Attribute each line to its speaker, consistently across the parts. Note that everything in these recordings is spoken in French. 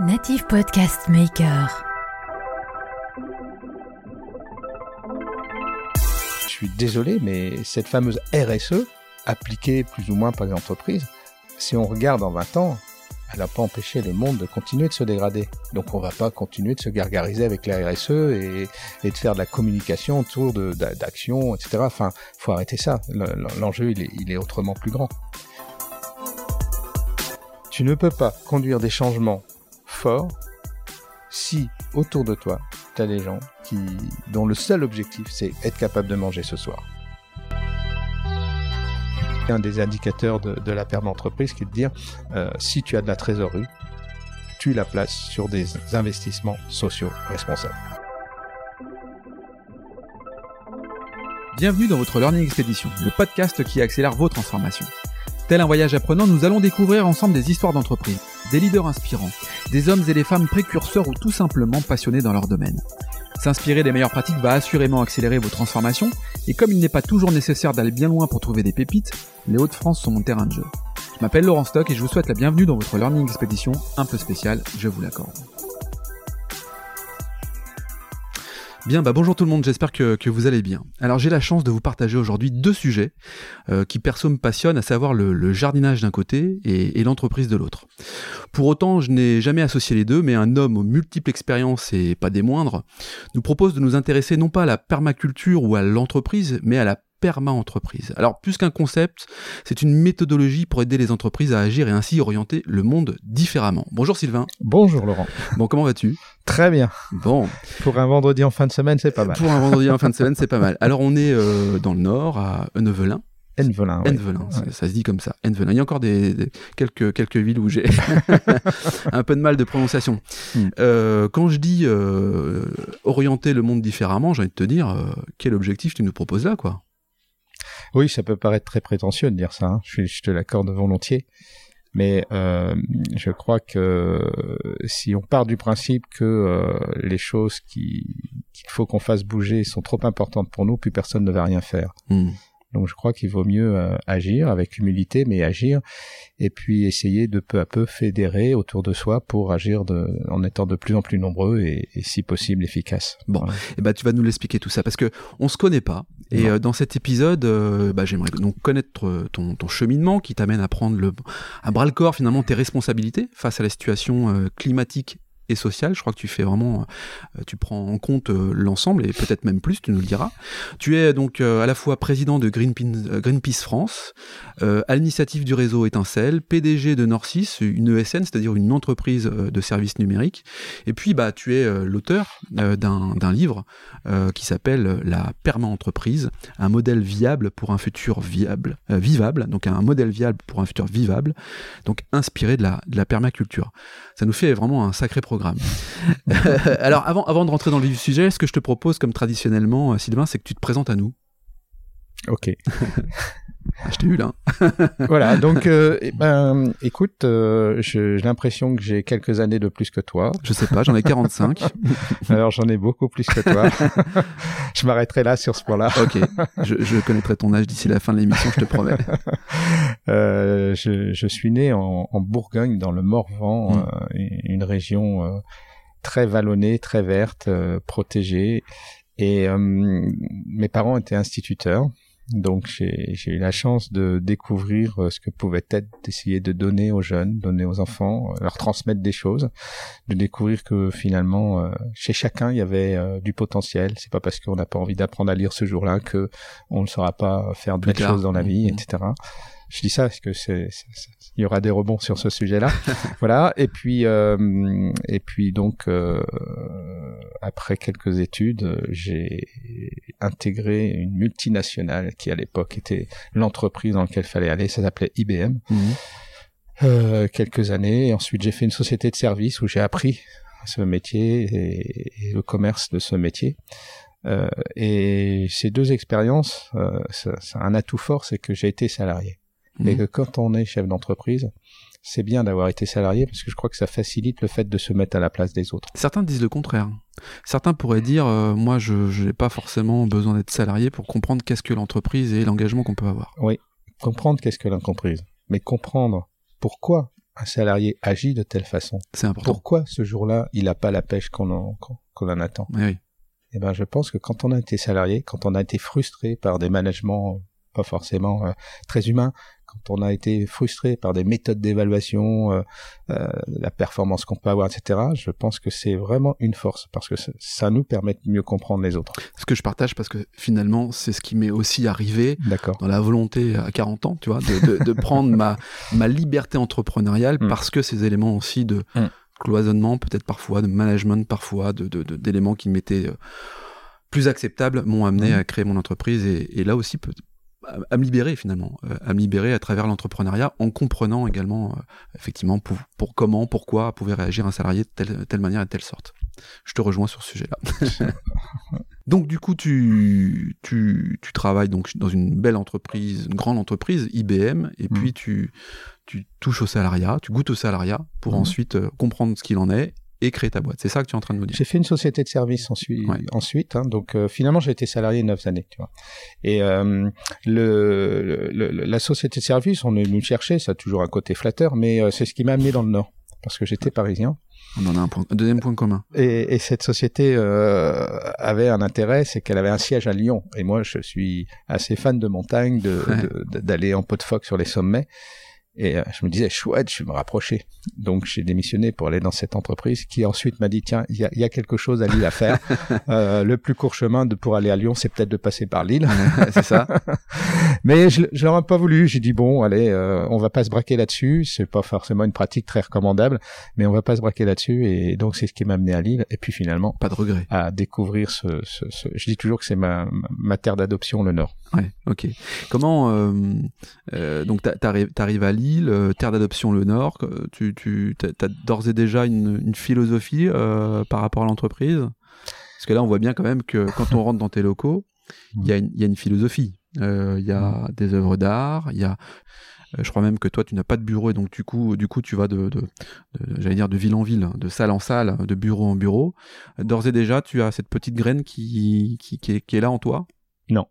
Speaker 1: Native Podcast Maker.
Speaker 2: Je suis désolé, mais cette fameuse RSE, appliquée plus ou moins par les entreprises, si on regarde en 20 ans, elle n'a pas empêché le monde de continuer de se dégrader. Donc on va pas continuer de se gargariser avec la RSE et, de faire de la communication autour d'actions, etc. Enfin, faut arrêter ça. L'enjeu, il il est autrement plus grand. Tu ne peux pas conduire des changements si autour de toi, tu as des gens qui, dont le seul objectif, c'est être capable de manger ce soir. Un des indicateurs de, la perte d'entreprise qui est de dire, euh, si tu as de la trésorerie, tu la places sur des investissements sociaux responsables.
Speaker 3: Bienvenue dans votre Learning Expedition, le podcast qui accélère vos transformations. Tel un voyage apprenant, nous allons découvrir ensemble des histoires d'entreprise, des leaders inspirants, des hommes et des femmes précurseurs ou tout simplement passionnés dans leur domaine. S'inspirer des meilleures pratiques va assurément accélérer vos transformations, et comme il n'est pas toujours nécessaire d'aller bien loin pour trouver des pépites, les Hauts-de-France sont mon terrain de jeu. Je m'appelle Laurent Stock et je vous souhaite la bienvenue dans votre Learning Expedition un peu spéciale, je vous l'accorde. Bien, bah bonjour tout le monde, j'espère que, vous allez bien. Alors j'ai la chance de vous partager aujourd'hui deux sujets euh, qui perso me passionnent, à savoir le, jardinage d'un côté et, et l'entreprise de l'autre. Pour autant, je n'ai jamais associé les deux, mais un homme aux multiples expériences et pas des moindres nous propose de nous intéresser non pas à la permaculture ou à l'entreprise, mais à la perma-entreprise. Alors plus qu'un concept, c'est une méthodologie pour aider les entreprises à agir et ainsi orienter le monde différemment. Bonjour Sylvain.
Speaker 2: Bonjour Laurent.
Speaker 3: Bon, comment vas-tu?
Speaker 2: Très bien.
Speaker 3: Bon.
Speaker 2: Pour un vendredi en fin de semaine, c'est pas mal.
Speaker 3: Pour un vendredi en fin de semaine, c'est pas mal. Alors on est euh, dans le nord, à Ennevelin.
Speaker 2: Envelin.
Speaker 3: Envelin, ça, se dit comme ça. Envelin. Il y a encore des, quelques, quelques villes où j'ai un peu de mal de prononciation. Hmm. Euh, quand je dis euh, orienter le monde différemment, j'ai envie de te dire, quel objectif tu nous proposes là, quoi?
Speaker 2: Oui, ça peut paraître très prétentieux de dire ça, hein. je, te l'accorde volontiers. Mais euh, je crois que si on part du principe que euh, les choses qu'il faut qu'on fasse bouger sont trop importantes pour nous, plus personne ne va rien faire. Hmm. Donc je crois qu'il vaut mieux euh, agir avec humilité, mais agir, et puis essayer de peu à peu fédérer autour de soi pour agir de, en étant de plus en plus nombreux et, si possible efficace.
Speaker 3: Bon, et eh ben tu vas nous l'expliquer tout ça parce que on se connaît pas. Et euh, dans cet épisode, euh, bah, j'aimerais donc connaître ton, ton cheminement qui t'amène à prendre le, à bras le corps finalement tes responsabilités face à la situation climatique et sociale. Je crois que tu fais vraiment, euh, tu prends en compte euh, l'ensemble et peut-être même plus, tu nous le diras. Tu es donc euh, à la fois président de Greenpeace, Greenpeace France, à l'initiative du réseau Étincelle, PDG de Norcis, une ESN, c'est-à-dire une entreprise de services numériques. Et puis, bah, tu es l'auteur d'un livre qui s'appelle La perma-entreprise, un modèle viable pour un futur viable, vivable, donc un modèle viable pour un futur vivable, donc inspiré de la, de la permaculture. Ça nous fait vraiment un sacré programme Alors, avant, avant de rentrer dans le vif du sujet, ce que je te propose, comme traditionnellement, euh, Sylvain, c'est que tu te présentes à nous.
Speaker 2: Ok.
Speaker 3: Ah, je t'ai eu là.
Speaker 2: voilà, donc euh, eh ben, écoute, euh, j'ai l'impression que j'ai quelques années de plus que toi.
Speaker 3: Je sais pas, j'en ai 45.
Speaker 2: Alors j'en ai beaucoup plus que toi. je m'arrêterai là sur ce point-là.
Speaker 3: ok, je, je, connaîtrai ton âge d'ici la fin de l'émission, je te promets.
Speaker 2: Euh, je, je, suis né en, en, Bourgogne, dans le Morvan, mm. euh, une région euh, très vallonnée, très verte, protégée. Et mes parents étaient instituteurs. Donc j'ai eu la chance de découvrir euh, ce que pouvait être d'essayer de donner aux jeunes, donner aux enfants, euh, leur transmettre des choses, de découvrir que finalement euh, chez chacun il y avait du potentiel. C'est pas parce qu'on n'a pas envie d'apprendre à lire ce jour-là que on ne saura pas faire de belles choses dans la vie, mmh. etc. Je dis ça parce que c'est il y aura des rebonds sur ce sujet-là. voilà. Et puis, euh, et puis donc, euh, après quelques études, j'ai intégré une multinationale qui à l'époque était l'entreprise dans laquelle fallait aller. Ça s'appelait IBM. Mhm. Euh, quelques années. Et ensuite, j'ai fait une société de services où j'ai appris ce métier et, le commerce de ce métier. Euh, et ces deux expériences, euh, ça, ça, un atout fort, c'est que j'ai été salarié mais mhm. que quand on est chef d'entreprise, c'est bien d'avoir été salarié parce que je crois que ça facilite le fait de se mettre à la place des autres.
Speaker 3: Certains disent le contraire. Certains pourraient dire, euh, moi, je n'ai pas forcément besoin d'être salarié pour comprendre qu'est-ce que l'entreprise et l'engagement qu'on peut avoir.
Speaker 2: Oui, comprendre qu'est-ce que l'entreprise, mais comprendre pourquoi un salarié agit de telle façon
Speaker 3: C'est important.
Speaker 2: Pourquoi ce jour-là, il n'a pas la pêche qu'on en, qu'on en attend
Speaker 3: oui.
Speaker 2: Eh ben, je pense que quand on a été salarié, quand on a été frustré par des managements pas forcément euh, très humains, quand on a été frustré par des méthodes d'évaluation, euh, euh, la performance qu'on peut avoir, etc., je pense que c'est vraiment une force parce que ça nous permet de mieux comprendre les autres.
Speaker 3: Ce que je partage parce que finalement, c'est ce qui m'est aussi arrivé dans la volonté à 40 ans, tu vois, de, de, de prendre ma, ma liberté entrepreneuriale mm. parce que ces éléments aussi de mm. cloisonnement, peut-être parfois, de management parfois, de, d'éléments qui m'étaient euh, plus acceptables m'ont amené mm. à créer mon entreprise et, et là aussi peut à, me libérer finalement, euh, à me libérer à travers l'entrepreneuriat en comprenant également euh, effectivement pour, pour, comment, pourquoi pouvait réagir un salarié de telle, telle manière et de telle sorte. Je te rejoins sur ce sujet-là. donc du coup, tu, tu, tu, travailles donc dans une belle entreprise, une grande entreprise, IBM, et mmh. puis tu, tu touches au salariat, tu goûtes au salariat pour mmh. ensuite euh, comprendre ce qu'il en est et créer ta boîte. C'est ça que tu es en train de nous dire.
Speaker 2: J'ai fait une société de service ensuite. ensuite hein, donc euh, finalement, j'ai été salarié neuf années. Tu vois. Et euh, le, la société de service, on est venu chercher, ça a toujours un côté flatteur, mais euh, c'est ce qui m'a amené dans le Nord, parce que j'étais parisien.
Speaker 3: On en a un, point, un deuxième point commun.
Speaker 2: Et, et cette société euh, avait un intérêt, c'est qu'elle avait un siège à Lyon. Et moi, je suis assez fan de montagne, d'aller de, en pot de phoque sur les sommets. Et euh, je me disais, chouette, je vais me rapprocher. Donc j'ai démissionné pour aller dans cette entreprise qui ensuite m'a dit, tiens, il y a, y a, quelque chose à Lille à faire. euh, le plus court chemin de, pour aller à Lyon, c'est peut-être de passer par Lille.
Speaker 3: c'est ça.
Speaker 2: Mais je, je leur ai pas voulu. J'ai dit, bon, allez, euh, on va pas se braquer là-dessus. C'est pas forcément une pratique très recommandable, mais on va pas se braquer là-dessus. Et donc c'est ce qui m'a amené à Lille. Et puis finalement,
Speaker 3: pas de regret.
Speaker 2: À découvrir ce, ce, ce... je dis toujours que c'est ma, ma terre d'adoption, le Nord.
Speaker 3: Ouais, ok. Comment, euh, euh donc t'arrives à Lille euh, terre d'adoption le Nord. Tu, tu as d'ores et déjà une, philosophie par rapport à l'entreprise? Parce que là, on voit bien quand même que quand on rentre dans tes locaux, il y, a une philosophie. Il y a des œuvres d'art, il y a je crois même que toi tu n'as pas de bureau et donc du coup du coup tu vas de, j'allais dire de ville en ville de salle en salle de bureau en bureau d'ores et déjà tu as cette petite graine qui est là en toi?
Speaker 2: Non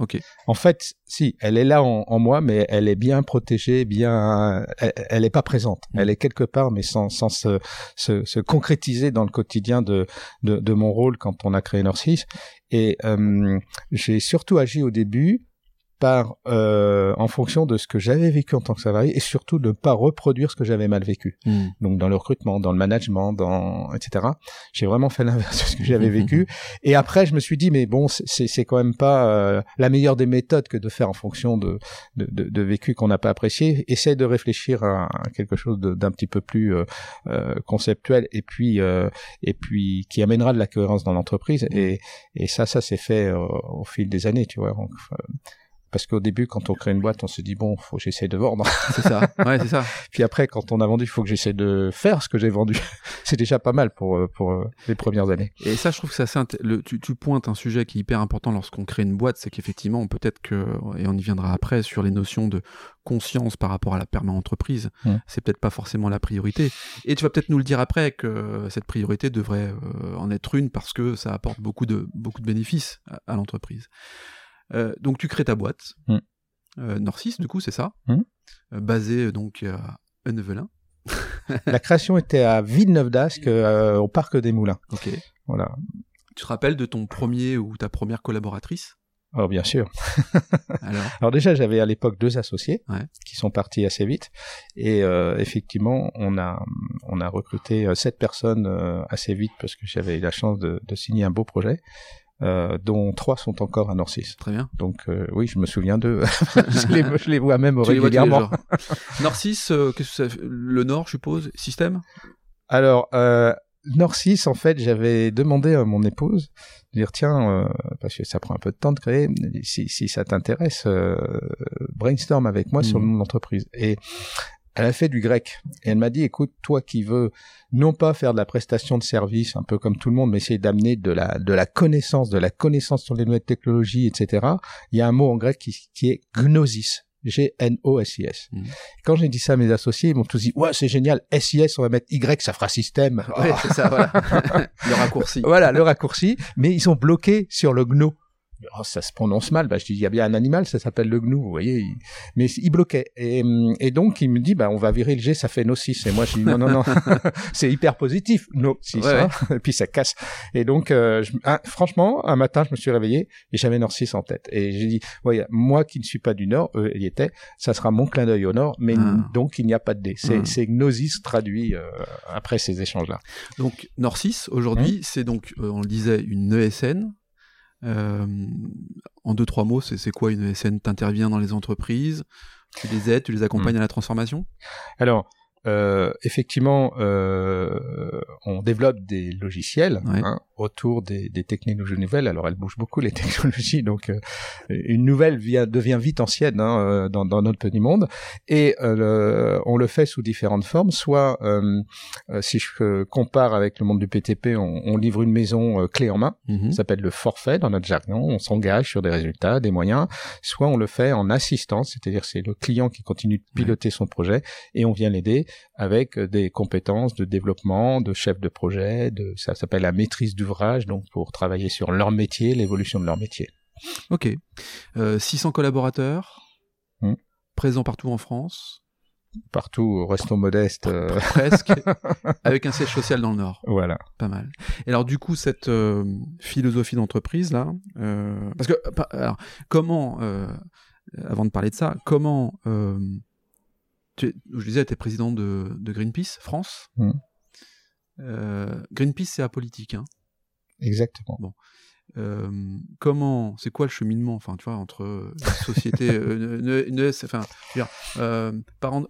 Speaker 3: Ok.
Speaker 2: En fait, si, elle est là en, moi, mais elle est bien protégée, bien, elle, n'est pas présente. Mm. Elle est quelque part, mais sans, sans se, se, se, concrétiser dans le quotidien de, de, de, mon rôle quand on a créé Norcis. Et euh, j'ai surtout agi au début par euh, en fonction de ce que j'avais vécu en tant que salarié et surtout de ne pas reproduire ce que j'avais mal vécu. Hmm. Donc dans le recrutement, dans le management, dans etc. J'ai vraiment fait l'inverse de ce que j'avais vécu. Et après, je me suis dit mais bon, c'est c'est quand même pas euh, la meilleure des méthodes que de faire en fonction de de, de, de vécu qu'on n'a pas apprécié. Essaye de réfléchir à, quelque chose d'un petit peu plus euh, conceptuel et puis et puis qui amènera de la cohérence dans l'entreprise. Et et ça ça s'est fait au fil des années, tu vois. Donc, parce qu'au début, quand on crée une boîte, on se dit bon, faut que j'essaie de vendre.
Speaker 3: C'est ça. Ouais, c'est ça.
Speaker 2: Puis après, quand on a vendu, il faut que j'essaie de faire ce que j'ai vendu. c'est déjà pas mal pour euh, pour euh, les premières années.
Speaker 3: Et ça, je trouve que c'est. Le, tu, tu pointes un sujet qui est hyper important lorsqu'on crée une boîte, c'est qu'effectivement, peut-être que et on y viendra après sur les notions de conscience par rapport à la permanente entreprise, mmh. c'est peut-être pas forcément la priorité. Et tu vas peut-être nous le dire après que cette priorité devrait euh, en être une parce que ça apporte beaucoup de beaucoup de bénéfices à l'entreprise. Euh, donc tu crées ta boîte, mm. euh, Norcis, du coup, c'est ça, mm. euh, basée donc à Ennevelin.
Speaker 2: La création était à Villeneuve-d'Ascq, au parc des Moulins.
Speaker 3: Ok.
Speaker 2: Voilà.
Speaker 3: Tu te rappelles de ton premier ou ta première collaboratrice?
Speaker 2: Oh bien sûr. Alors, déjà j'avais à l'époque deux associés qui sont partis assez vite et effectivement on a on a recruté sept personnes assez vite parce que j'avais eu la chance de, de, signer un beau projet euh, dont trois sont encore à Norcis.
Speaker 3: Très bien.
Speaker 2: Donc euh, oui, je me souviens d'eux. je, les, je, les, vois même régulièrement.
Speaker 3: Norcis, euh, qu'est-ce que le Nord, je suppose, système?
Speaker 2: Alors, euh, Norcis, en fait, j'avais demandé à mon épouse de dire tiens, parce que ça prend un peu de temps de créer, si, si ça t'intéresse, brainstorm avec moi sur le nom de l'entreprise. Et elle a fait du grec. Et elle m'a dit, écoute, toi qui veux non pas faire de la prestation de service, un peu comme tout le monde, mais essayer d'amener de la, de la connaissance, de la connaissance sur les nouvelles technologies, etc. Il y a un mot en grec qui, qui est gnosis. G-N-O-S-I-S. Mmh. Quand j'ai dit ça à mes associés, ils m'ont tous dit, ouais, c'est génial, S-I-S, on va mettre Y, ça fera système.
Speaker 3: Ouais, c'est ça, voilà. le raccourci.
Speaker 2: Voilà, le raccourci. Mais ils sont bloqués sur le gno. Oh, ça se prononce mal. Bah, je dis, il y a bien un animal, ça s'appelle le gnou, vous voyez. Mais il bloquait. Et, et, donc, il me dit, bah, on va virer le G, ça fait no 6. Et moi, je dis, non, non, non, c'est hyper positif. No 6. Hein. Et puis, ça casse. Et donc, euh, je, ah, franchement, un matin, je me suis réveillé et j'avais 6 en tête. Et j'ai dit, ouais, moi qui ne suis pas du Nord, eux, il y était, ça sera mon clin d'œil au Nord, mais ah. donc il n'y a pas de D. C'est, c'est Gnosis traduit euh, après ces échanges-là.
Speaker 3: Donc, Nord 6, aujourd'hui, mmh. c'est donc, euh, on le disait, une ESN euh, en deux, trois mots, c'est quoi une ESN T'interviens dans les entreprises, tu les aides, tu les accompagnes hmm. à la transformation?
Speaker 2: Alors, euh, effectivement, euh, on développe des logiciels hein, autour des, des, technologies nouvelles. Alors, elles bougent beaucoup les technologies, donc euh, une nouvelle vient, devient vite ancienne hein, euh, dans, dans, notre petit monde. Et euh, on le fait sous différentes formes. Soit, si je compare avec le monde du PTP, on, on livre une maison clé en main. Mm-hmm. Ça s'appelle le forfait dans notre jargon. On s'engage sur des résultats, des moyens. Soit on le fait en assistance, c'est-à-dire c'est le client qui continue de piloter son projet et on vient l'aider avec des compétences de développement, de chef de projet, de ça s'appelle la maîtrise d'ouvrage, donc pour travailler sur leur métier, l'évolution de leur métier.
Speaker 3: Ok. 600 euh, collaborateurs, hmm. présents partout en France.
Speaker 2: Partout, restons modestes. Euh.
Speaker 3: Presque. avec un siège social dans le Nord.
Speaker 2: Voilà.
Speaker 3: Pas mal. Et alors, du coup, cette euh, philosophie d'entreprise, là, parce que, alors, comment, avant de parler de ça, comment tu je disais, tu es président de, Greenpeace France. Mm. Euh, Greenpeace, c'est apolitique. Hein
Speaker 2: Exactement.
Speaker 3: Bon. Euh, comment, c'est quoi le cheminement, enfin, tu vois, entre société, euh, une, enfin, je veux dire, parent,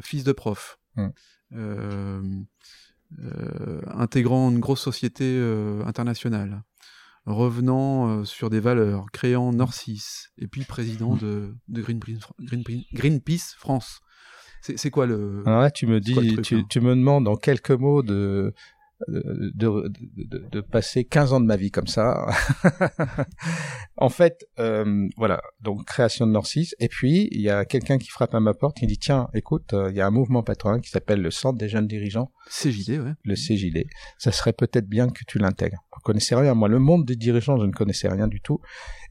Speaker 3: fils de prof, mm. intégrant une grosse société internationale, revenant sur des valeurs, créant Norcis, et puis président mm. de, de Greenpeace France. C'est quoi le.
Speaker 2: Alors là, tu me dis, tu, hein tu, me demandes en quelques mots de. De, de, de, passer 15 ans de ma vie comme ça. en fait, euh, voilà, donc création de Norcis. Et puis, il y a quelqu'un qui frappe à ma porte qui dit, tiens, écoute, euh, il y a un mouvement patronal qui s'appelle le Centre des jeunes dirigeants.
Speaker 3: CJD, ouais.
Speaker 2: Le CJD. Ça serait peut-être bien que tu l'intègres. Je connaissais rien. Moi, le monde des dirigeants, je ne connaissais rien du tout.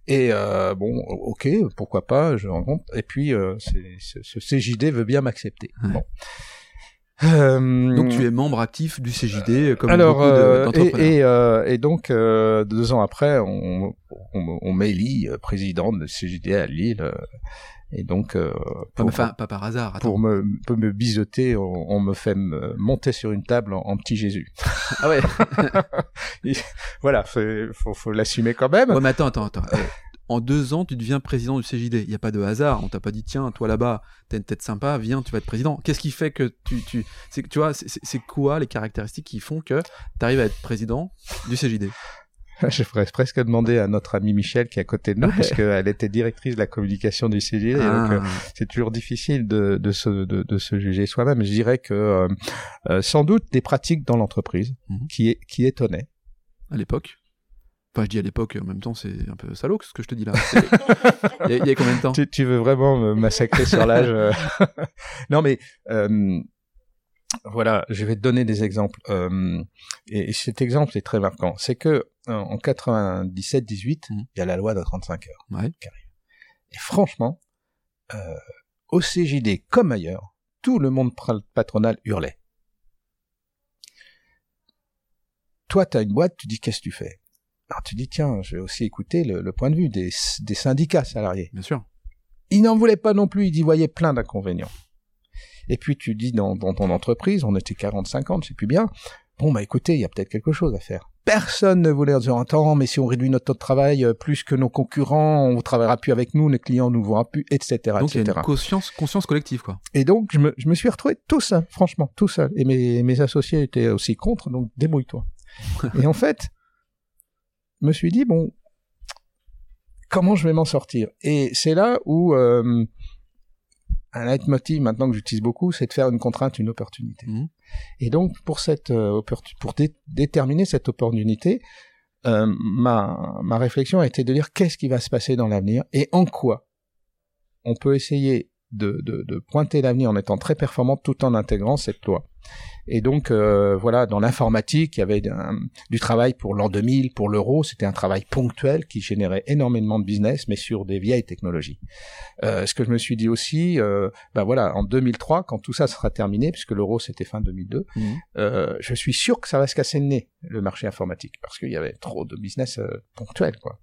Speaker 2: Et euh, bon, ok, pourquoi pas, je rencontre. Et puis, euh, ce CJD veut bien m'accepter. Bon.
Speaker 3: Euh, donc tu es membre actif du CJD euh, comme
Speaker 2: alors, beaucoup et, et, et, donc deux ans après, on, on, on m'élit président de CJD à Lille. Et donc,
Speaker 3: pour, enfin, pas par hasard.
Speaker 2: Pour me, pour me biseauter, on, me fait monter sur une table en, petit Jésus.
Speaker 3: Ah ouais.
Speaker 2: voilà, faut, faut l'assumer quand même.
Speaker 3: Ouais, mais attends, attends, attends en deux ans, tu deviens président du CJD. Il n'y a pas de hasard. On t'a pas dit, tiens, toi là-bas, t'as une tête sympa, viens, tu vas être président. Qu'est-ce qui fait que tu, tu, tu vois, c'est quoi les caractéristiques qui font que tu arrives à être président du CJD
Speaker 2: Je ferais presque demander à notre amie Michel qui est à côté de nous, parce qu'elle était directrice de la communication du CJD. donc, euh, ah. c'est toujours difficile de, de, se, de, se juger soi-même. Je dirais que euh, euh, sans doute des pratiques dans l'entreprise mhm. qui, qui étonnaient.
Speaker 3: À l'époque Enfin, je dis à l'époque, en même temps, c'est un peu salaud ce que je te dis là. il, y a, combien de temps?
Speaker 2: Tu, veux vraiment me massacrer sur l'âge Non, mais euh, voilà, je vais te donner des exemples. Euh, et, cet exemple est très marquant. C'est que en 97-18, mmh. il y a la loi de 35 heures
Speaker 3: ouais.
Speaker 2: qui arrive. Et franchement, au CJD comme ailleurs, tout le monde patronal hurlait. Toi, tu as une boîte, tu dis qu'est-ce que tu fais? Alors tu dis, tiens, je vais aussi écouter le, point de vue des, syndicats salariés.
Speaker 3: Bien sûr.
Speaker 2: Ils n'en voulaient pas non plus, ils y voyaient plein d'inconvénients. Et puis tu dis dans, ton entreprise, on était 40-50, je sais plus bien, bon bah écoutez, il y a peut-être quelque chose à faire. Personne ne voulait dire, attends, mais si on réduit notre taux de travail euh, plus que nos concurrents, on ne travaillera plus avec nous, les clients ne nous verront plus, etc.
Speaker 3: Donc il y a une conscience, conscience collective, quoi.
Speaker 2: Et donc je me, je me suis retrouvé tout seul, franchement, tout seul. Et mes, mes associés étaient aussi contre, donc débrouille-toi. et en fait, me suis dit, bon, comment je vais m'en sortir? Et c'est là où euh, un leitmotiv maintenant que j'utilise beaucoup, c'est de faire une contrainte une opportunité. Mmh. Et donc pour cette euh, pour déterminer cette opportunité, euh, ma ma réflexion a été de dire qu'est-ce qui va se passer dans l'avenir et en quoi on peut essayer de, de, de pointer l'avenir en étant très performante tout en intégrant cette loi. Et donc euh, voilà, dans l'informatique, il y avait du travail pour l'an 2000, pour l'euro. C'était un travail ponctuel qui générait énormément de business, mais sur des vieilles technologies. Euh, ce que je me suis dit aussi, euh, ben voilà, en 2003, quand tout ça sera terminé, puisque l'euro c'était fin 2002, mmh. euh, je suis sûr que ça va se casser le nez le marché informatique parce qu'il y avait trop de business euh, ponctuel, quoi.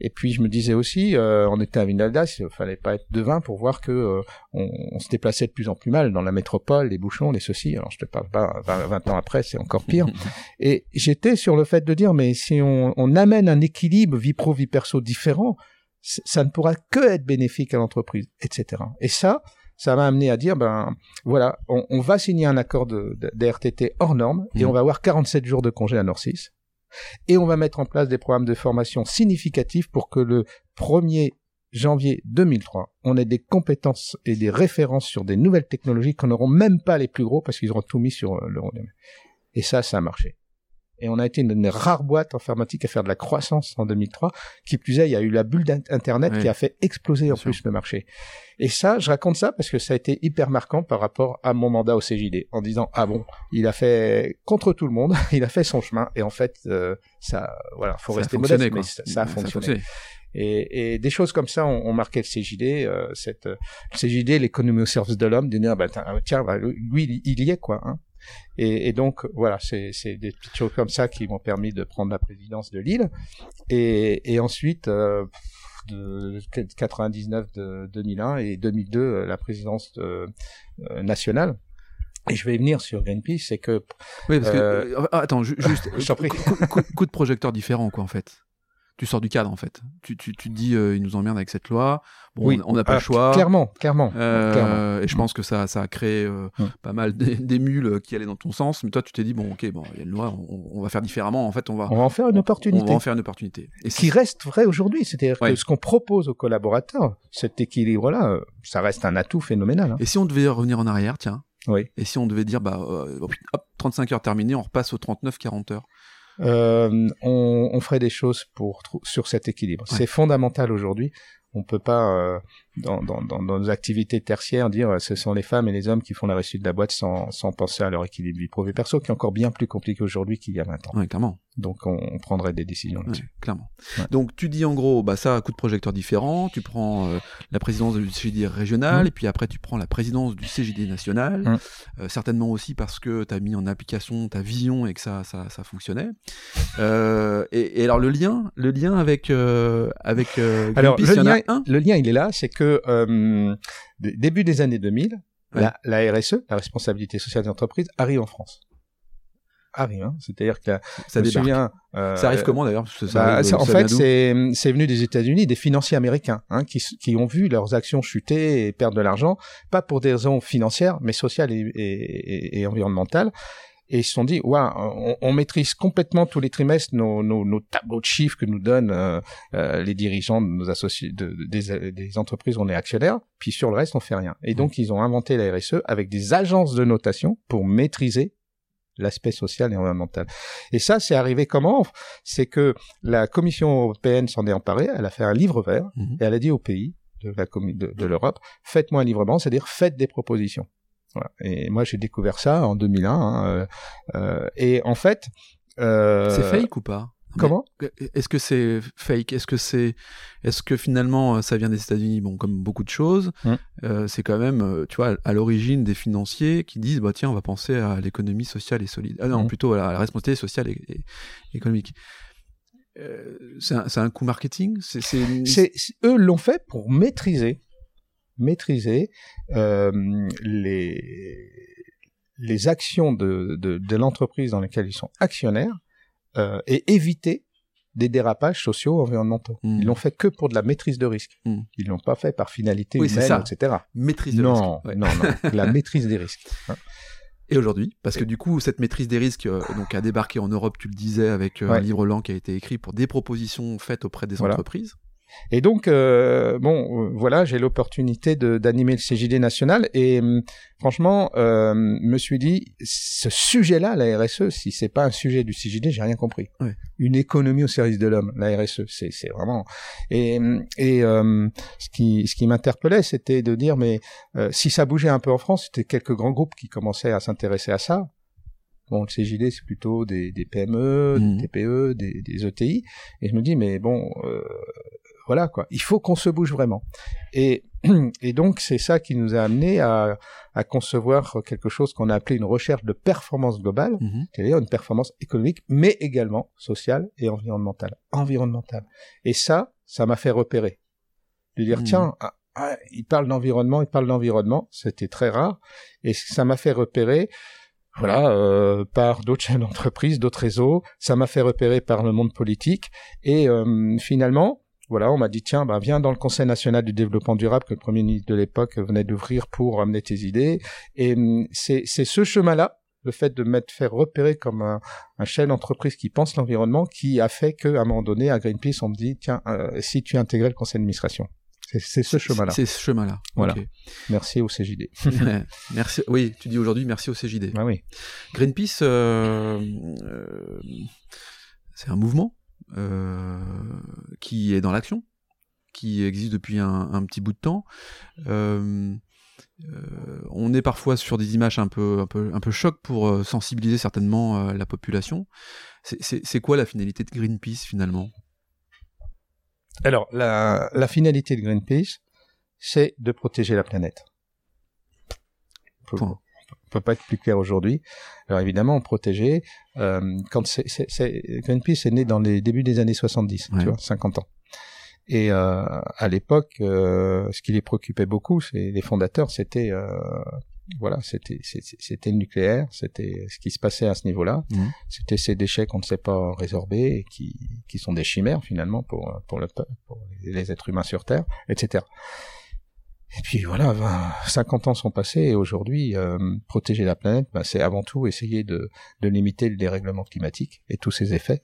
Speaker 2: Et puis je me disais aussi, euh, on était à Vinaldas, il fallait pas être devin pour voir que euh, on, on, se déplaçait de plus en plus mal dans la métropole, les bouchons, les ceci. Alors je te parle pas 20, ans après, c'est encore pire. Et j'étais sur le fait de dire, mais si on, on amène un équilibre vie pro vie perso différent, ça ne pourra que être bénéfique à l'entreprise, etc. Et ça, ça m'a amené à dire, ben voilà, on, on va signer un accord de, de, de RTT hors norme et mmh. on va avoir 47 jours de congé à Norcis et on va mettre en place des programmes de formation significatifs pour que le 1er janvier 2003, on ait des compétences et des références sur des nouvelles technologies qu'on n'auront même pas les plus gros parce qu'ils auront tout mis sur euh, l'euro. Et ça, ça a marché. Et on a été une des rares boîtes informatiques à faire de la croissance en 2003. Qui plus est, il y a eu la bulle d'Internet qui a fait exploser en plus le marché. Et ça, je raconte ça parce que ça a été hyper marquant par rapport à mon mandat au CJD, en disant ah bon, il a fait contre tout le monde, il a fait son chemin, et en fait, euh, ça, voilà, faut rester modeste, mais ça, a fonctionné. Et, et, des choses comme ça ont, ont marqué le CJD, euh, cette, le CJD, l'économie au service de l'homme, de dire, bah, tiens, bah, lui, il y est, quoi. Hein. Et, et, donc voilà, c'est des petites choses comme ça qui m'ont permis de prendre la présidence de Lille. Et, et ensuite, euh, de 99 de 2001 et 2002 euh, la présidence de, euh, nationale. Et je vais venir sur Greenpeace, c'est que.
Speaker 3: Oui, parce que. Euh, attends, juste. coup, coup, de projecteur différent, quoi, en fait tu sors du cadre en fait. Tu, tu, tu te dis, euh, ils nous emmerdent avec cette loi. Bon, oui. on n'a pas le choix.
Speaker 2: Clairement, clairement,
Speaker 3: euh,
Speaker 2: clairement.
Speaker 3: Et je pense que ça, ça a créé euh, pas mal des, mules qui allaient dans ton sens. Mais toi, tu t'es dit, bon, ok, bon, il y a une loi, on, va faire différemment. En fait, on va.
Speaker 2: On va en faire une opportunité.
Speaker 3: On va en faire une opportunité.
Speaker 2: Et qui reste vrai aujourd'hui. C'est-à-dire que ce qu'on propose aux collaborateurs, cet équilibre-là, ça reste un atout phénoménal. Hein.
Speaker 3: Et si on devait revenir en arrière, tiens.
Speaker 2: Oui.
Speaker 3: Et si on devait dire, bah, hop, 35 heures terminées, on repasse aux 39-40 heures
Speaker 2: euh, on, on, ferait des choses pour sur cet équilibre. C'est fondamental aujourd'hui. On peut pas euh, dans, dans, dans, nos activités tertiaires dire euh, ce sont les femmes et les hommes qui font la réussite de la boîte sans, sans penser à leur équilibre vie pro vie perso qui est encore bien plus compliqué aujourd'hui qu'il y a 20 ans.
Speaker 3: Oui, clairement.
Speaker 2: Donc on, on prendrait des décisions là-dessus.
Speaker 3: clairement. Donc tu dis en gros, bah ça, coup de projecteur différent, tu prends euh, la présidence du CGD régional, mmh. et puis après tu prends la présidence du CGD national, mmh. euh, certainement aussi parce que tu as mis en application ta vision et que ça, ça, ça fonctionnait. Euh, et, et, alors le lien, le lien avec, avec
Speaker 2: alors, le, lien, le lien, il est là, c'est que début des années 2000, la, la RSE, la responsabilité sociale des entreprises, arrive en France arrive. Hein. C'est-à-dire que
Speaker 3: ça
Speaker 2: débarque.
Speaker 3: Euh, ça arrive comment d'ailleurs
Speaker 2: bah, En fait, c'est venu des États-Unis, des financiers américains, hein, qui, qui ont vu leurs actions chuter et perdre de l'argent, pas pour des raisons financières, mais sociales et, et, et environnementales. Et ils se sont dit, ouais, on, on, maîtrise complètement tous les trimestres nos, nos, nos tableaux de chiffres que nous donnent euh, euh, les dirigeants de nos associés, de, des, des, entreprises où on est actionnaire, puis sur le reste on fait rien. Et donc ils ont inventé la RSE avec des agences de notation pour maîtriser l'aspect social et environnemental. Et ça, c'est arrivé comment? C'est que la Commission européenne s'en est emparée, elle a fait un livre vert, mhm. et elle a dit aux pays de la de, de l'Europe, faites-moi un livre blanc, c'est-à-dire faites des propositions. Voilà. Et moi, j'ai découvert ça en 2001. Hein, euh, euh, et en fait...
Speaker 3: Euh, c'est fake ou pas?
Speaker 2: Comment?
Speaker 3: Est-ce que c'est fake? Est-ce que c'est, est-ce que finalement ça vient des États-Unis? Bon, comme beaucoup de choses, mmh. euh, c'est quand même, tu vois, à l'origine des financiers qui disent, bah tiens, on va penser à l'économie sociale et solide. Ah non, mmh. plutôt à la, responsabilité sociale et, économique. Euh, c'est un, un, coup marketing? C'est,
Speaker 2: eux l'ont fait pour maîtriser, maîtriser euh, les les actions de, de, de l'entreprise dans laquelle ils sont actionnaires euh, et éviter des dérapages sociaux, environnementaux. Ils hmm. l'ont fait que pour de la maîtrise de risque. Hmm. Ils l'ont pas fait par finalité humaine, etc.
Speaker 3: Maîtrise de
Speaker 2: non,
Speaker 3: risque.
Speaker 2: Non, non, la maîtrise des risques. Hein.
Speaker 3: Et aujourd'hui, parce que du coup, cette maîtrise des risques euh, donc a débarqué en Europe, tu le disais, avec euh, un livre lent qui a été écrit pour des propositions faites auprès des entreprises.
Speaker 2: Et donc, euh, bon, euh, voilà, j'ai l'opportunité d'animer le CJD national et hum, franchement, euh, me suis dit, ce sujet-là, la RSE, si c'est pas un sujet du CJD, j'ai rien compris.
Speaker 3: Ouais.
Speaker 2: Une économie au service de l'homme, la RSE, c'est vraiment. Et hum, et euh, ce qui ce qui m'interpellait, c'était de dire, mais euh, si ça bougeait un peu en France, c'était quelques grands groupes qui commençaient à s'intéresser à ça. Bon, le CJD, c'est plutôt des, des PME, des TPE, des, des ETI. Et je me dis, mais bon, euh, voilà quoi. Il faut qu'on se bouge vraiment. Et, et donc c'est ça qui nous a amené à, à concevoir quelque chose qu'on a appelé une recherche de performance globale,
Speaker 3: Mhm.
Speaker 2: c'est-à-dire une performance économique, mais également sociale et environnementale. Environnementale. Et ça, ça m'a fait repérer. De dire
Speaker 3: Mhm.
Speaker 2: tiens, ah, ah, il parle d'environnement, il parle d'environnement, c'était très rare, et ça m'a fait repérer. Voilà, euh, par d'autres chaînes d'entreprise, d'autres réseaux, ça m'a fait repérer par le monde politique, et euh, finalement, voilà, on m'a dit tiens, bah, viens dans le Conseil national du développement durable que le premier ministre de l'époque venait d'ouvrir pour amener tes idées. Et hum, c'est ce chemin-là, le fait de m'être fait repérer comme un, un chef d'entreprise qui pense l'environnement, qui a fait qu'à un moment donné, à Greenpeace, on me dit tiens, euh, si tu intégrais le conseil d'administration. C'est ce chemin-là.
Speaker 3: C'est ce chemin-là.
Speaker 2: Voilà. Merci au CJD.
Speaker 3: merci. Oui, tu dis aujourd'hui merci au CJD.
Speaker 2: ah oui.
Speaker 3: Greenpeace, euh, euh, c'est un mouvement? Euh, qui est dans l'action, qui existe depuis un, un petit bout de temps. Euh, euh, on est parfois sur des images un peu, un peu, un peu choc pour sensibiliser certainement la population. C'est- quoi la finalité de Greenpeace finalement?
Speaker 2: Alors, la, la finalité de Greenpeace, c'est de protéger la planète.
Speaker 3: Point.
Speaker 2: On peut pas être plus clair aujourd'hui. Alors évidemment, protéger, euh, quand c'est, Greenpeace est né dans les débuts des années 70,
Speaker 3: Ouais.
Speaker 2: tu vois, 50 ans. Et euh, à l'époque, euh, ce qui les préoccupait beaucoup, c'est les fondateurs, c'était euh, voilà, c'était c'était le nucléaire, c'était ce qui se passait à ce niveau-là,
Speaker 3: Mhm.
Speaker 2: c'était ces déchets qu'on ne sait pas résorber et qui qui sont des chimères finalement pour pour le peuple, pour les êtres humains sur Terre, etc. Et puis voilà, 20, 50 ans sont passés et aujourd'hui, euh, protéger la planète, ben, c'est avant tout essayer de, de limiter le dérèglement climatique et tous ses effets.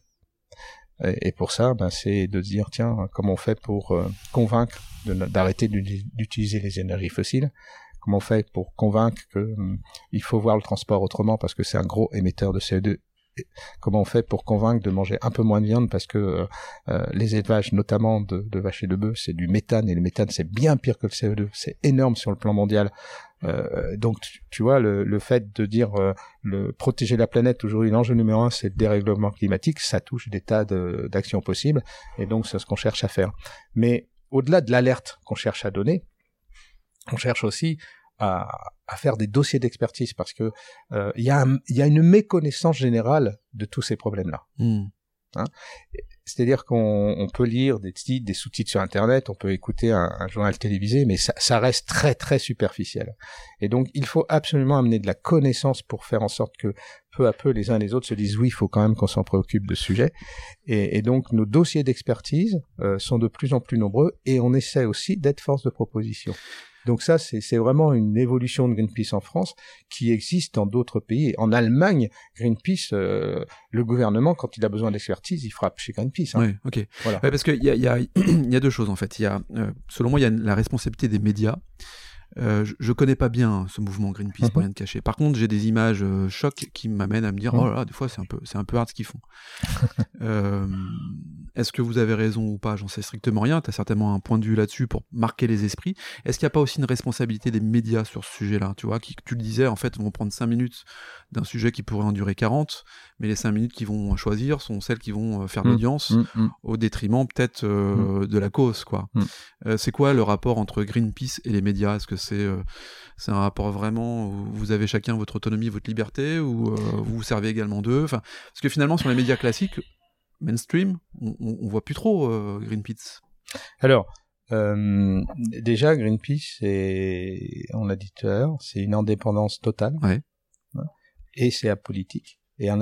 Speaker 2: Et, pour ça, ben, c'est de dire, tiens, comment on fait pour euh, convaincre d'arrêter d'u- d'utiliser les énergies fossiles? Comment on fait pour convaincre que hum, faut voir le transport autrement parce que c'est un gros émetteur de CO2 Et Comment on fait pour convaincre de manger un peu moins de viande parce que euh, euh, les élevages, notamment de, vaches et de bœufs, c'est du méthane et le méthane c'est bien pire que le CO2, c'est énorme sur le plan mondial. Euh, donc tu, vois le, fait de dire protéger la planète aujourd'hui l'enjeu numéro un c'est le dérèglement climatique, ça touche des tas d'actions possibles et donc c'est ce qu'on cherche à faire. Mais au-delà de l'alerte qu'on cherche à donner, on cherche aussi à, à faire des dossiers d'expertise parce que euh, il y, a un- il y a une méconnaissance générale de tous ces problèmes-là.
Speaker 3: Hmm.
Speaker 2: C'est-à-dire qu'on on peut lire des titres, des sous-titres sur Internet, on peut écouter un, un journal télévisé, mais ça, ça reste très très superficiel. Et donc il faut absolument amener de la connaissance pour faire en sorte que peu à peu les uns et les autres se disent oui, il faut quand même qu'on s'en préoccupe de ce sujet. Et, et donc nos dossiers d'expertise euh, sont de plus en plus nombreux et on essaie aussi d'être force de proposition. Donc ça, c'est vraiment une évolution de Greenpeace en France qui existe dans d'autres pays. En Allemagne, Greenpeace, euh, le gouvernement, quand il a besoin d'expertise, il frappe chez Greenpeace. hein.
Speaker 3: Ouais, ok.
Speaker 2: Voilà.
Speaker 3: Ouais, parce qu'il y a, il y, a, y a deux choses en fait. Il y a, euh, selon moi, il y a la responsabilité des médias. Euh, je, je connais pas bien ce mouvement Greenpeace pour
Speaker 2: Mhm.
Speaker 3: rien te cacher. Par contre, j'ai des images euh, chocs qui m'amènent à me dire
Speaker 2: Mhm.
Speaker 3: oh là, là, des fois c'est un peu c'est un peu hard ce qu'ils font. Euh, Est-ce que vous avez raison ou pas? J'en sais strictement rien. Tu as certainement un point de vue là-dessus pour marquer les esprits. Est-ce qu'il n'y a pas aussi une responsabilité des médias sur ce sujet-là Tu vois, qui, tu le disais, en fait, vont prendre 5 minutes d'un sujet qui pourrait en durer 40, mais les 5 minutes qu'ils vont choisir sont celles qui vont euh, faire
Speaker 2: Mhm.
Speaker 3: l'audience
Speaker 2: Mm, mm.
Speaker 3: au détriment peut-être de la cause quoi.
Speaker 2: Mm.
Speaker 3: C'est quoi le rapport entre Greenpeace et les médias? Est-ce que c'est euh, c'est un rapport vraiment où vous avez chacun votre autonomie, votre liberté ou euh, vous vous servez également d'eux Enfin, parce que finalement sur les médias classiques mainstream, on, on, voit plus trop euh, Greenpeace.
Speaker 2: Alors, euh, déjà, Greenpeace, c'est, on l'a dit tout à l'heure, c'est une indépendance totale.
Speaker 3: Ouais.
Speaker 2: Et c'est apolitique. Et en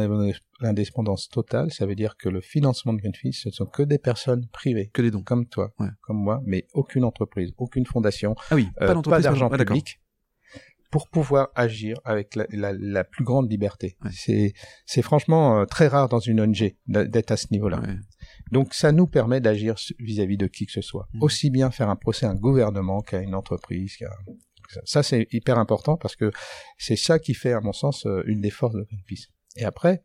Speaker 2: indépendance totale, ça veut dire que le financement de Greenpeace, ce ne sont que des personnes privées,
Speaker 3: Que des dons.
Speaker 2: comme toi,
Speaker 3: Ouais.
Speaker 2: comme moi, mais aucune entreprise, aucune fondation,
Speaker 3: Ah oui,
Speaker 2: euh,
Speaker 3: pas d'entreprise.
Speaker 2: d'argent
Speaker 3: ah,
Speaker 2: public, pour pouvoir agir avec la, la, la plus grande liberté.
Speaker 3: Ouais.
Speaker 2: C'est, franchement euh, très rare dans une ONG d'être à ce niveau-là.
Speaker 3: Ouais.
Speaker 2: Donc ça nous permet d'agir vis-à-vis de qui que ce soit. Mmh. Aussi bien faire un procès à un gouvernement qu'à une entreprise. Ça, c'est hyper important parce que c'est ça qui fait, à mon sens, euh, une des forces de Greenpeace. Et après,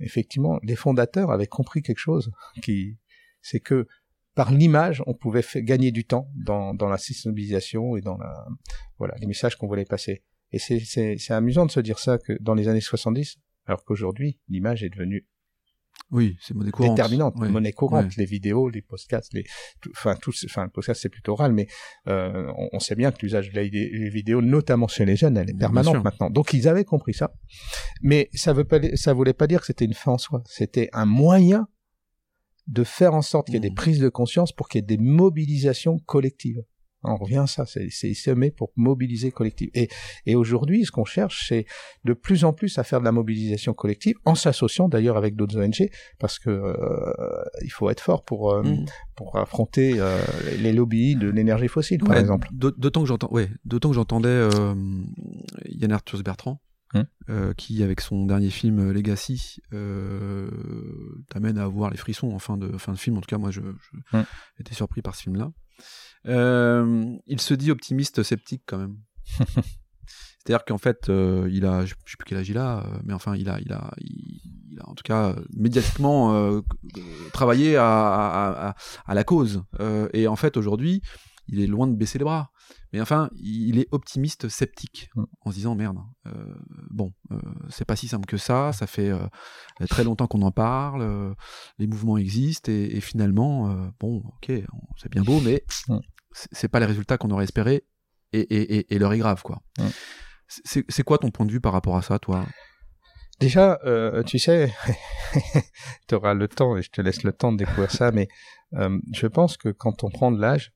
Speaker 2: effectivement, les fondateurs avaient compris quelque chose, qui, c'est que par l'image, on pouvait gagner du temps dans, dans la sensibilisation et dans la, voilà, les messages qu'on voulait passer. Et c'est amusant de se dire ça que dans les années 70, alors qu'aujourd'hui, l'image est devenue
Speaker 3: oui, c'est monnaie courante.
Speaker 2: Déterminante, monnaie courante, les vidéos, les podcasts, les, enfin tout, enfin le podcast c'est plutôt oral, mais euh, on, sait bien que l'usage des vidéos, notamment chez les jeunes, elle est permanente maintenant. Donc ils avaient compris ça, mais ça veut pas, ça voulait pas dire que c'était une fin en soi. C'était un moyen de faire en sorte qu'il y ait des mmh. prises de conscience pour qu'il y ait des mobilisations collectives. On revient à ça, c'est semé pour mobiliser collective. Et, et aujourd'hui, ce qu'on cherche, c'est de plus en plus à faire de la mobilisation collective, en s'associant d'ailleurs avec d'autres ONG, parce que euh, il faut être fort pour euh, mmh. pour affronter euh, les lobbies de l'énergie fossile, par exemple.
Speaker 3: D'autant que j'entends, ouais, d'autant que j'entendais Yann Arthur Bertrand, Euh, qui, avec son dernier film Legacy, euh, t'amène à avoir les frissons en fin de, fin de film. En tout cas, moi, je, je mmh. étais surpris par ce film-là. Euh, il se dit optimiste sceptique quand même. C'est-à-dire qu'en fait, euh, il a, je sais plus quel âge il a, euh, mais enfin, il a, il a, il, a en tout cas médiatiquement travaillé à, à, à, la cause. et en fait, aujourd'hui, il est loin de baisser les bras. Mais enfin, il est optimiste sceptique mm. en se disant merde, bon, c'est pas si simple que ça, ça fait très longtemps qu'on en parle, les mouvements existent et, finalement, bon, ok, c'est bien beau, mais mm. C'est pas les résultats qu'on aurait espéré et, et, et l'heure est grave, quoi. C'est quoi ton point de vue par rapport à ça, toi?
Speaker 2: Déjà, tu sais, tu auras le temps et je te laisse le temps de découvrir ça, mais je pense que quand on prend de l'âge,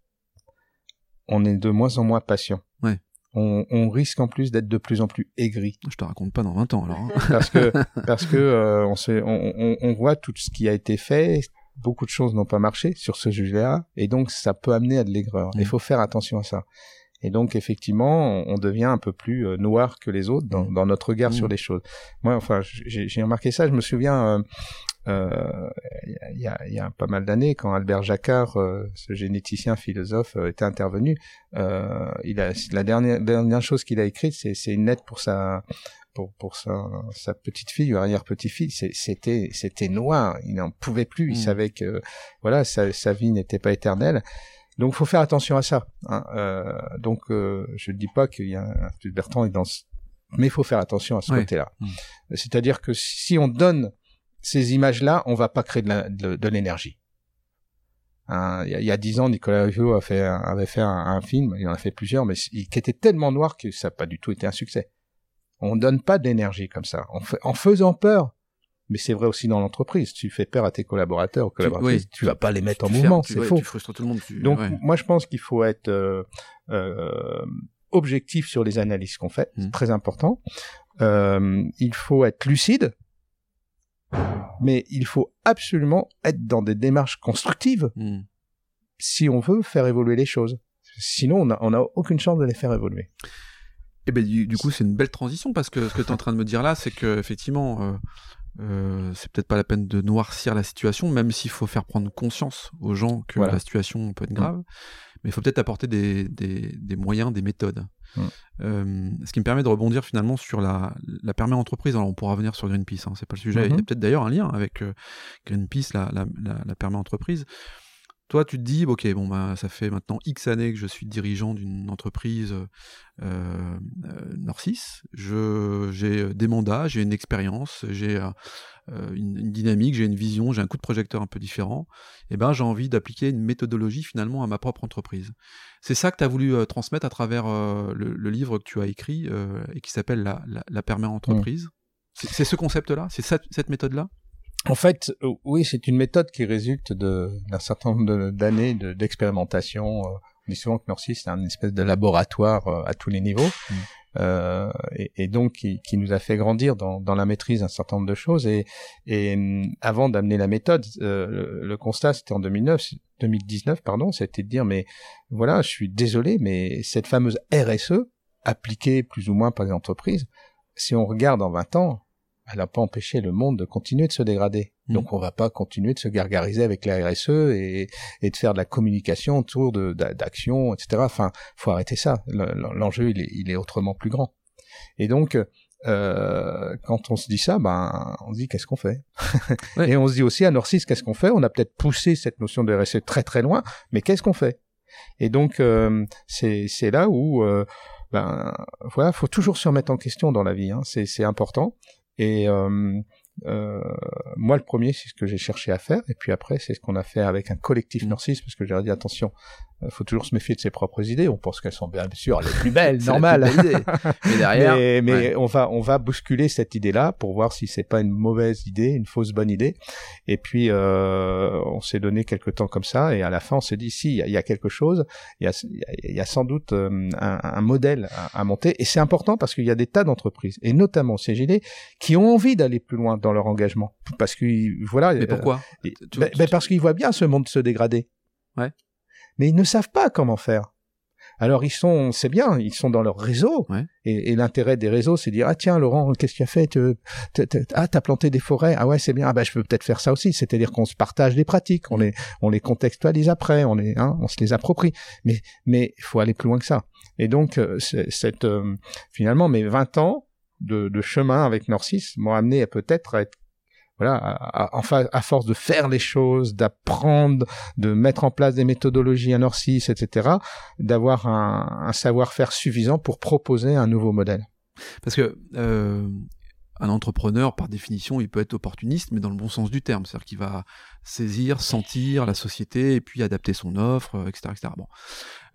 Speaker 2: on est de moins en moins patient.
Speaker 3: Ouais.
Speaker 2: On, on, risque en plus d'être de plus en plus aigri.
Speaker 3: Je te raconte pas dans 20 ans alors. Hein.
Speaker 2: parce que parce que euh, on, sait, on, on, voit tout ce qui a été fait, beaucoup de choses n'ont pas marché sur ce sujet-là, et donc ça peut amener à de l'aigreur. Il faut faire attention à ça. Et donc effectivement, on devient un peu plus euh, noir que les autres dans, dans notre regard sur les choses. Moi, enfin, j'ai remarqué ça. Je me souviens, euh, euh, il y, a, y, a, pas mal d'années, quand Albert Jacquard, euh, ce généticien philosophe, euh, était intervenu, il a, la dernière, dernière chose qu'il a écrite, c'est une lettre pour sa pour, pour sa, sa petite fille ou arrière petite fille c'était c'était noir il n'en pouvait plus il mm. savait que voilà sa, sa vie n'était pas éternelle donc faut faire attention à ça hein. euh, donc euh, je ne dis pas qu'il y a un Bertrand est dans mais il faut faire attention à ce côté-là mm. c'est-à-dire que si on donne ces images-là, on va pas créer de l'énergie. Hein, il y a dix ans, Nicolas a fait, avait fait un, film, il en a fait plusieurs, mais qui était tellement noir que ça n'a pas du tout été un succès. On donne pas d'énergie comme ça, en, faisant peur. Mais c'est vrai aussi dans l'entreprise. Tu fais peur à tes collaborateurs, collaboratrices, tu, vas pas les mettre en mouvement, c'est faux.
Speaker 3: Tu frustres tout le monde.
Speaker 2: Donc moi, je pense qu'il faut être euh, euh, objectif sur les analyses qu'on fait, c'est mmh. très important. Euh, il faut être lucide mais il faut absolument être dans des démarches constructives hmm. si on veut faire évoluer les choses. Sinon, on n'a aucune chance de les faire évoluer.
Speaker 3: Et eh ben du, coup, c'est une belle transition parce que ce que tu es en train de me dire là, c'est que effectivement, euh, euh, c'est peut-être pas la peine de noircir la situation, même s'il faut faire prendre conscience aux gens que la situation peut être grave. Mais il faut peut-être apporter des, des, des, moyens, des méthodes. Euh, ce qui me permet de rebondir finalement sur la, la permis entreprise. Alors on pourra venir sur Greenpeace, hein, c'est pas le sujet. Il y a peut-être d'ailleurs un lien avec Greenpeace, la, la, la, la permis entreprise. Toi, tu te dis, ok, bon, bah, ça fait maintenant X années que je suis dirigeant d'une entreprise euh, euh Narcis. J'ai des mandats, j'ai une expérience, j'ai une, une, dynamique, j'ai une vision, j'ai un coup de projecteur un peu différent. Et eh ben, j'ai envie d'appliquer une méthodologie finalement à ma propre entreprise. C'est ça que tu as voulu euh, transmettre à travers euh, le, livre que tu as écrit euh, et qui s'appelle La, la, la entreprise. Mmh. C'est ce concept-là? C'est cette, cette méthode-là?
Speaker 2: En fait, oui, c'est une méthode qui résulte d'un certain nombre d'années d'expérimentation. on dit souvent que Merci, c'est un espèce de laboratoire à tous les niveaux. Mmh. Euh, et, et, donc qui, qui, nous a fait grandir dans, dans la maîtrise d'un certain nombre de choses. Et, et hum, avant d'amener la méthode, euh, le, le, constat c'était en 2009, 2019 pardon, c'était de dire mais voilà, je suis désolé, mais cette fameuse RSE appliquée plus ou moins par les entreprises, si on regarde en 20 ans, elle n'a pas empêché le monde de continuer de se dégrader.
Speaker 3: Mm.
Speaker 2: Donc on va pas continuer de se gargariser avec la RSE et, et de faire de la communication autour de d'a- d'actions, etc. Enfin, faut arrêter ça. Le- L'enjeu il est, il est autrement plus grand. Et donc euh, quand on se dit ça, ben on se dit qu'est-ce qu'on fait
Speaker 3: Ouais.
Speaker 2: Et on se dit aussi à Norcis qu'est-ce qu'on fait? On a peut-être poussé cette notion de RSE très très loin, mais qu'est-ce qu'on fait? Et donc euh, c'est là où euh, ben voilà, faut toujours se remettre en question dans la vie. Hein. C'est important. Et euh, euh, moi, le premier, c'est ce que j'ai cherché à faire. Et puis après, c'est ce qu'on a fait avec un collectif
Speaker 3: Mm.
Speaker 2: Norcis, parce que j'ai dit attention, euh, faut toujours se méfier de ses propres idées. On pense qu'elles sont bien sûr les plus belles,
Speaker 3: C'est la
Speaker 2: normal.
Speaker 3: plus belle idée. Mais derrière,
Speaker 2: Mais, mais
Speaker 3: ouais.
Speaker 2: on va on va bousculer cette idée-là pour voir si c'est pas une mauvaise idée, une fausse bonne idée. Et puis euh, on s'est donné quelques temps comme ça, et à la fin on s'est dit si il y, a- il y a quelque chose, il y a, il y a- il sans doute euh, un, un modèle à, à monter. Et c'est important parce qu'il y a des tas d'entreprises, et notamment CGD, qui ont envie d'aller plus loin dans leur engagement, parce que voilà.
Speaker 3: mais
Speaker 2: euh,
Speaker 3: pourquoi?
Speaker 2: ben parce qu'ils voient bien ce monde se dégrader.
Speaker 3: Ouais.
Speaker 2: Mais ils ne savent pas comment faire. Alors ils sont, c'est bien, ils sont dans leur réseau.
Speaker 3: Ouais.
Speaker 2: Et, et l'intérêt des réseaux, c'est de dire ah tiens Laurent, qu'est-ce que tu as fait? Tu- Ah t'as planté des forêts. Ah ouais c'est bien. Ah ben je peux peut-être faire ça aussi. C'est-à-dire qu'on se partage des pratiques, on les on les contextualise après, on les hein, on se les approprie. Mais mais il faut aller plus loin que ça. Et donc euh, c'est- cette euh, finalement mes 20 ans de, de chemin avec Norcis m'ont amené à peut-être à être voilà, à, à- force de faire les choses, d'apprendre, de mettre en place des méthodologies à Norcis, etc., d'avoir un, un savoir-faire suffisant pour proposer un nouveau modèle.
Speaker 3: Parce que euh, un entrepreneur, par définition, il peut être opportuniste, mais dans le bon sens du terme. C'est-à-dire qu'il va saisir, sentir la société et puis adapter son offre, euh, etc. etc. Bon.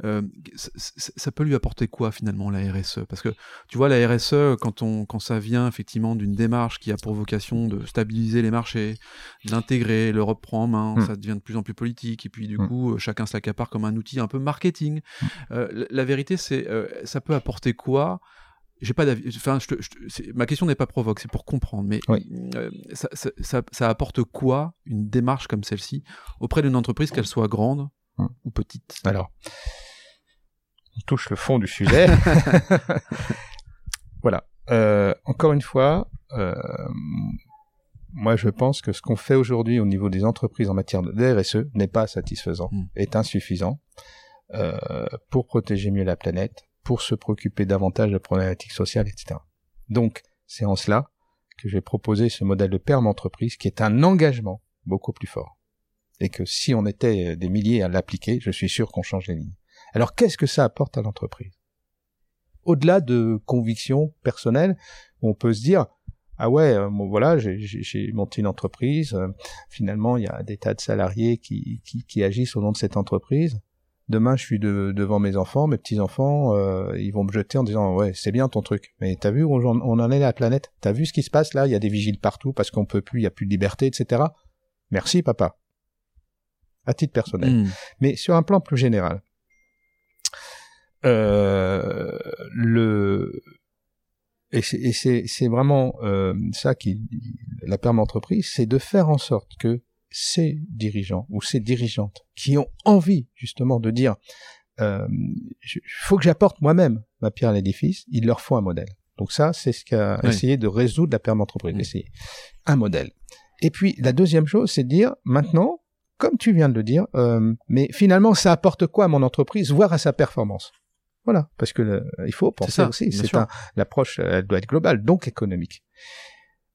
Speaker 3: Euh, ça, peut lui apporter quoi finalement la RSE Parce que tu vois, la RSE, quand, on, quand ça vient effectivement d'une démarche qui a pour vocation de stabiliser les marchés, d'intégrer, l'Europe prend en main,
Speaker 2: Mm.
Speaker 3: ça devient de plus en plus politique, et puis du
Speaker 2: Mm.
Speaker 3: coup, euh, chacun se l'accapare comme un outil un peu marketing. Euh, la, la vérité, c'est euh, ça peut apporter quoi j'ai pas d'avis. Enfin, je te- je te- c'est- ma question n'est pas provoque, c'est pour comprendre. Mais
Speaker 2: Oui.
Speaker 3: euh, ça, ça- ça- ça apporte quoi une démarche comme celle-ci auprès d'une entreprise, qu'elle soit grande
Speaker 2: Hum.
Speaker 3: ou petite?
Speaker 2: Alors, on touche le fond du sujet. voilà. Euh, encore une fois, euh, moi je pense que ce qu'on fait aujourd'hui au niveau des entreprises en matière de RSE n'est pas satisfaisant,
Speaker 3: Mm.
Speaker 2: est insuffisant pour protéger mieux la planète, pour se préoccuper davantage de problématiques sociales, etc. Donc, c'est en cela que j'ai proposé ce modèle de perme entreprise qui est un engagement beaucoup plus fort. Et que si on était euh, des milliers à l'appliquer, je suis sûr qu'on change les lignes. Alors, qu'est-ce que ça apporte à l'entreprise? Au-delà de convictions personnelles, on peut se dire, ah ouais, euh, bon, voilà, j'ai- monté une entreprise, euh, finalement, il y a des tas de salariés qui agissent au nom de cette entreprise. Demain, je suis de- devant mes enfants, mes petits-enfants, euh, ils vont me jeter en disant, ouais, c'est bien ton truc, mais t'as vu où on, on en est la planète? T'as vu ce qui se passe là? Il y a des vigiles partout parce qu'on peut plus, il y a plus de liberté, etc. Merci, papa. À titre personnel
Speaker 3: Hum.
Speaker 2: mais sur un plan plus général. Euh, le et c'est vraiment euh, ça qui la perme entreprise, c'est de faire en sorte que ces dirigeants ou ces dirigeantes qui ont envie justement de dire euh, il faut que j'apporte moi-même ma pierre à l'édifice, il leur faut un modèle. Donc ça, c'est ce qu'a
Speaker 3: Oui.
Speaker 2: essayé de résoudre la perme entreprise, essayer un modèle. Et puis la deuxième chose, c'est de dire maintenant, comme tu viens de le dire, euh, mais finalement, ça apporte quoi à mon entreprise, voire à sa performance? Voilà, parce que le- il faut penser
Speaker 3: ça,
Speaker 2: aussi. C'est l'approche, euh, elle doit être globale, donc économique.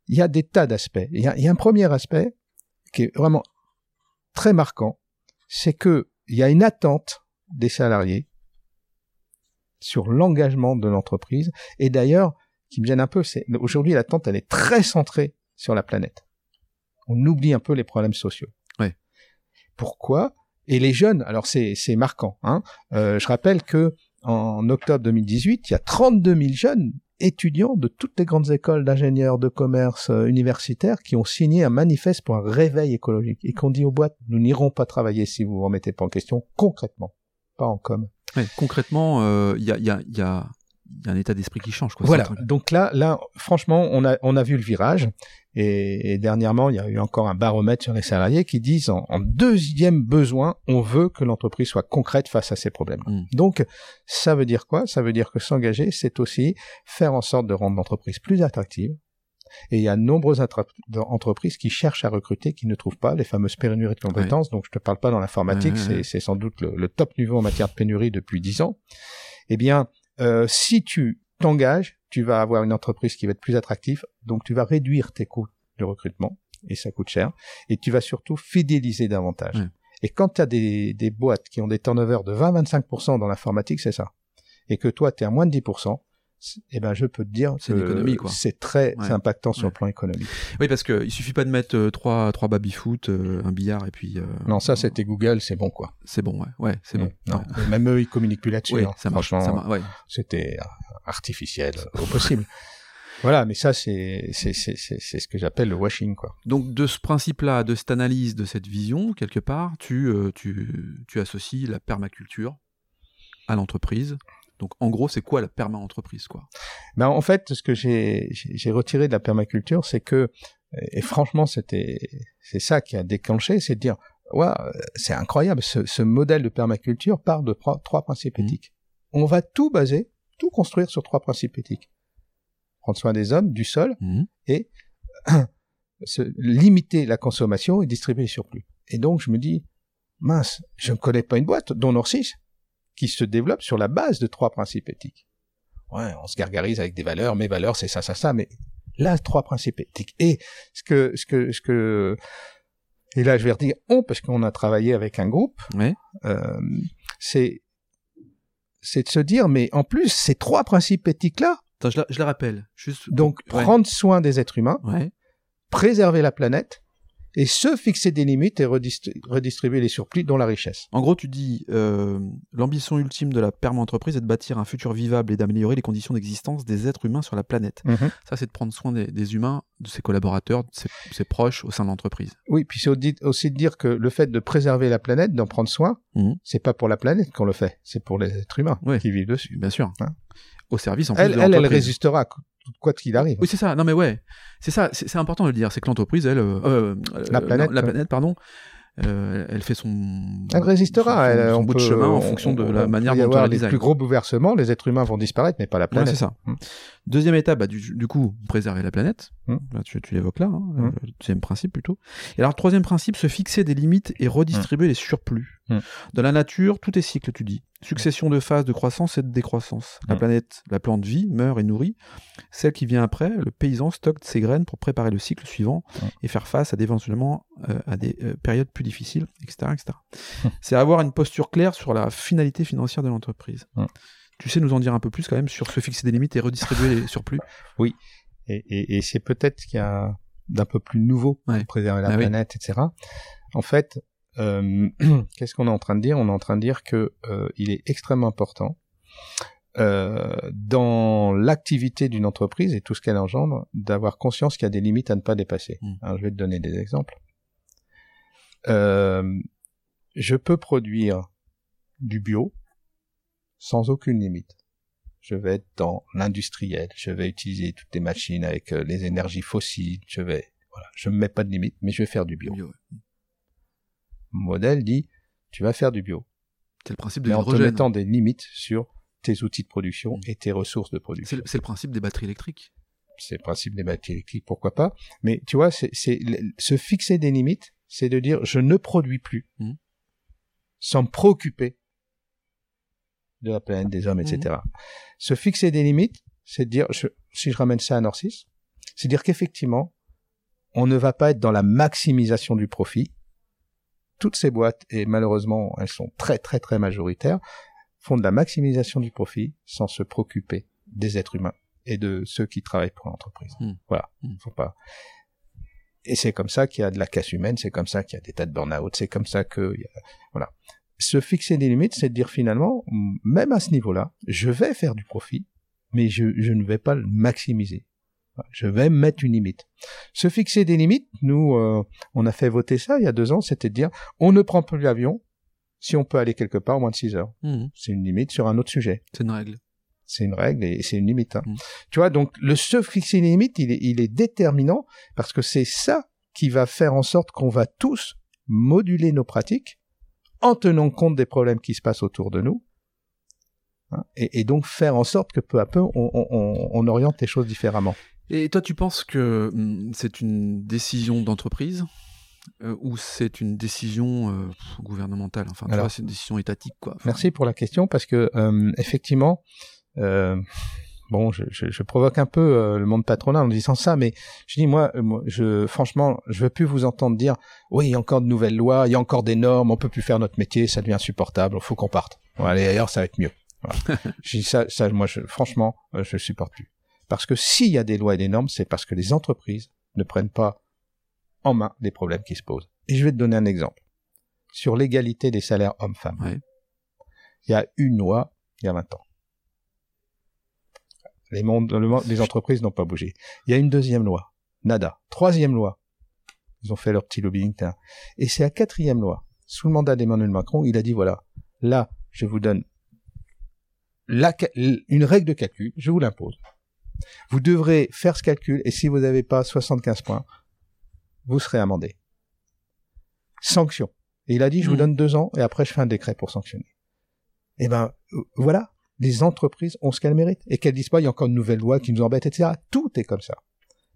Speaker 2: Il y a des tas d'aspects. Il, y a- il y a un premier aspect qui est vraiment très marquant, c'est que il y a une attente des salariés sur l'engagement de l'entreprise. Et d'ailleurs, qui me gêne un peu, c'est aujourd'hui l'attente, elle est très centrée sur la planète. On oublie un peu les problèmes sociaux.
Speaker 3: Ouais.
Speaker 2: Pourquoi? Et les jeunes, alors c'est c'est marquant. Hein Euh, je rappelle que en octobre 2018, il y a 32 000 jeunes étudiants de toutes les grandes écoles d'ingénieurs, de commerce, euh, universitaires qui ont signé un manifeste pour un réveil écologique et qu'on dit aux boîtes, nous n'irons pas travailler si vous vous remettez pas en question concrètement, pas en com.
Speaker 3: Concrètement, euh, il y, a, y, a, y, a, y a un état d'esprit qui change. Quoi,
Speaker 2: Voilà. Donc là, là, franchement, on a, on a vu le virage. Et, et dernièrement, il y a eu encore un baromètre sur les salariés qui disent en, en deuxième besoin, on veut que l'entreprise soit concrète face à ces problèmes.
Speaker 3: Mm.
Speaker 2: Donc, ça veut dire quoi? Ça veut dire que s'engager, c'est aussi faire en sorte de rendre l'entreprise plus attractive, Et il y a de nombreuses entreprises qui cherchent à recruter, qui ne trouvent pas les fameuses pénuries de compétences. Donc, je te parle pas dans l'informatique, c'est c'est sans doute le, top niveau en matière de pénurie depuis dix ans. Eh bien, euh, si tu t'engages, tu vas avoir une entreprise qui va être plus attractive, donc tu vas réduire tes coûts de recrutement, et ça coûte cher, et tu vas surtout fidéliser davantage. Et quand tu as des, des boîtes qui ont des turnovers de 20-25% dans l'informatique, c'est ça. Et que toi, tu es à moins de 10%, eh ben je peux te dire que c'est très impactant sur le plan économique.
Speaker 3: Oui, parce que il suffit pas de mettre euh, trois trois baby foot, euh, un billard et puis. Euh,
Speaker 2: non, ça c'était Google, c'est bon quoi.
Speaker 3: C'est bon, ouais, ouais, c'est bon.
Speaker 2: Non, même eux ils communiquent plus là-dessus.
Speaker 3: Hein. ça marche. Franchement,
Speaker 2: c'était artificiel au possible. Voilà, mais ça c'est c'est c'est c'est ce que j'appelle le washing quoi.
Speaker 3: Donc de ce principe-là, de cette analyse, de cette vision quelque part, tu tu tu associes la permaculture à l'entreprise donc en gros, c'est quoi la perma-entreprise quoi?
Speaker 2: Ben, En fait, ce que j'ai retiré de la permaculture, c'est que, et franchement, c'était c'est ça qui a déclenché, c'est de dire, ouais, c'est incroyable, ce, ce, modèle de permaculture part de trois principes mmh. éthiques. On va tout baser, tout construire sur trois principes éthiques. Prendre soin des hommes, du sol, mmh. et se, limiter la consommation et distribuer les surplus. Et donc, je me dis, mince, je ne connais pas une boîte, dont Norcis, qui se développe sur la base de trois principes éthiques. Ouais, on se gargarise avec des valeurs, mes valeurs c'est ça, ça, ça, mais là, trois principes éthiques. Et ce que, ce que, ce que, et là je vais redire on parce qu'on a travaillé avec un groupe.
Speaker 3: Ouais.
Speaker 2: Euh, c'est, c'est de se dire, mais en plus ces trois principes éthiques là.
Speaker 3: Attends, je, je le rappelle. Juste.
Speaker 2: Donc prendre soin des êtres humains,
Speaker 3: ouais.
Speaker 2: préserver la planète et se fixer des limites et redistribuer les surplus dans la richesse.
Speaker 3: En gros, tu dis euh, l'ambition ultime de la perma-entreprise est de bâtir un futur vivable et d'améliorer les conditions d'existence des êtres humains sur la planète. Mhm. Ça, c'est de prendre soin des, humains, de ses collaborateurs, de ses, proches au sein de l'entreprise.
Speaker 2: Oui, puis c'est aussi de dire que le fait de préserver la planète, d'en prendre soin, mhm. c'est pas pour la planète qu'on le fait, c'est pour les êtres humains qui vivent dessus.
Speaker 3: Bien sûr. Hein au service en
Speaker 2: plus elle,
Speaker 3: de
Speaker 2: elle, elle résistera quoi qu'il arrive.
Speaker 3: Oui, c'est ça. Non, mais ouais, c'est ça. C'est important de le dire. C'est que l'entreprise, elle, euh, euh
Speaker 2: la planète,
Speaker 3: la, planète, pardon, euh, elle fait son.
Speaker 2: Elle résistera.
Speaker 3: Son, son, bout de chemin en fonction de la manière dont elle
Speaker 2: les plus gros bouleversements, les êtres humains vont disparaître, mais pas la planète.
Speaker 3: c'est ça. Hum. Deuxième étape, bah, du, du, coup, préserver la planète. Hum. Là, tu, tu l'évoques là. Hein, hum. Deuxième principe plutôt. Et alors, troisième principe, se fixer des limites et redistribuer les surplus. Dans la nature, tout est cycle, tu dis. Succession de phases de croissance et de décroissance. La planète, la plante vit, meurt et nourrit. Celle qui vient après, le paysan stocke ses graines pour préparer le cycle suivant et faire face à éventuellement euh, à des euh, périodes plus difficiles, etc. etc. C'est avoir une posture claire sur la finalité financière de l'entreprise. Tu sais nous en dire un peu plus quand même sur se fixer des limites et redistribuer les surplus?
Speaker 2: Oui, et, c'est peut-être qu'il y a d'un peu plus nouveau pour préserver la ah planète, etc. En fait, euh, qu'est-ce qu'on est en train de dire? On est en train de dire que euh, il est extrêmement important euh, dans l'activité d'une entreprise et tout ce qu'elle engendre d'avoir conscience qu'il y a des limites à ne pas dépasser. Hmm. Alors, je vais te donner des exemples. je peux produire du bio sans aucune limite. Je vais être dans l'industriel, je vais utiliser toutes les machines avec les énergies fossiles, je vais, voilà, je me mets pas de limite, mais je vais faire du bio modèle dit tu vas faire du bio.
Speaker 3: C'est le principe de
Speaker 2: mais en te mettant des limites sur tes outils de production mm. et tes ressources de production.
Speaker 3: C'est le, principe des batteries électriques.
Speaker 2: C'est le principe des batteries électriques, pourquoi pas. Mais tu vois, c'est se fixer des limites, c'est de dire je ne produis plus mm. sans me préoccuper de la planète, des hommes, etc. Mm. Se fixer des limites, c'est de dire, si je ramène ça à Norcis, c'est dire qu'effectivement, on ne va pas être dans la maximisation du profit, toutes ces boîtes, et malheureusement elles sont très très très majoritaires, font de la maximisation du profit sans se préoccuper des êtres humains et de ceux qui travaillent pour l'entreprise. Hmm. Voilà, hmm. faut pas. Et c'est comme ça qu'il y a de la casse humaine, c'est comme ça qu'il y a des tas de burn-out, c'est comme ça que voilà. Se fixer des limites, c'est de dire finalement, même à ce niveau-là, je vais faire du profit, mais je, je ne vais pas le maximiser. Je vais mettre une limite. Se fixer des limites, nous, euh, on a fait voter ça il y a deux ans, c'était de dire, on ne prend plus l'avion si on peut aller quelque part en moins de six heures. Mmh. C'est une limite sur un autre sujet.
Speaker 3: C'est une règle.
Speaker 2: C'est une règle et c'est une limite. Hein. Mmh. Tu vois, donc le se fixer une limite, il est, il est déterminant parce que c'est ça qui va faire en sorte qu'on va tous moduler nos pratiques en tenant compte des problèmes qui se passent autour de nous Hein, et, donc faire en sorte que peu à peu on, on, on, oriente les choses différemment.
Speaker 3: Et toi, tu penses que hum, c'est une décision d'entreprise euh, ou c'est une décision euh, gouvernementale? Enfin, tu
Speaker 2: Alors-
Speaker 3: vois, c'est une décision étatique, quoi. Enfin,
Speaker 2: Merci pour la question parce que euh, effectivement, euh, bon, je, je, je provoque un peu euh, le monde patronal en disant ça, mais je dis moi, euh, moi, je franchement, je veux plus vous entendre dire oui, il y a encore de nouvelles lois, il y a encore des normes, on peut plus faire notre métier, ça devient insupportable, il faut qu'on parte. Bon, allez ailleurs, ça va être mieux. Voilà. je dis ça, ça, moi, je, franchement, je supporte plus. Parce que s'il y a des lois et des normes, c'est parce que les entreprises ne prennent pas en main les problèmes qui se posent. Et je vais te donner un exemple sur l'égalité des salaires hommes-femmes. Il y a une loi il y a 20 ans. Les, mondes, le monde- les entreprises n'ont pas bougé. Il y a une deuxième loi. Nada. Troisième loi. Ils ont fait leur petit lobbying. Et c'est la quatrième loi. Sous le mandat d'Emmanuel Macron, il a dit voilà, là, je vous donne la une règle de calcul, je vous l'impose. Vous devrez faire ce calcul et si vous n'avez pas 75 points, vous serez amendé. Sanction. Et il a dit, je vous
Speaker 3: Mhm.
Speaker 2: donne deux ans et après je fais un décret pour sanctionner. Eh ben, euh, voilà. Les entreprises ont ce qu'elles méritent. Et qu'elles disent pas, il y a encore une nouvelle loi qui nous embête, etc. Tout est comme ça.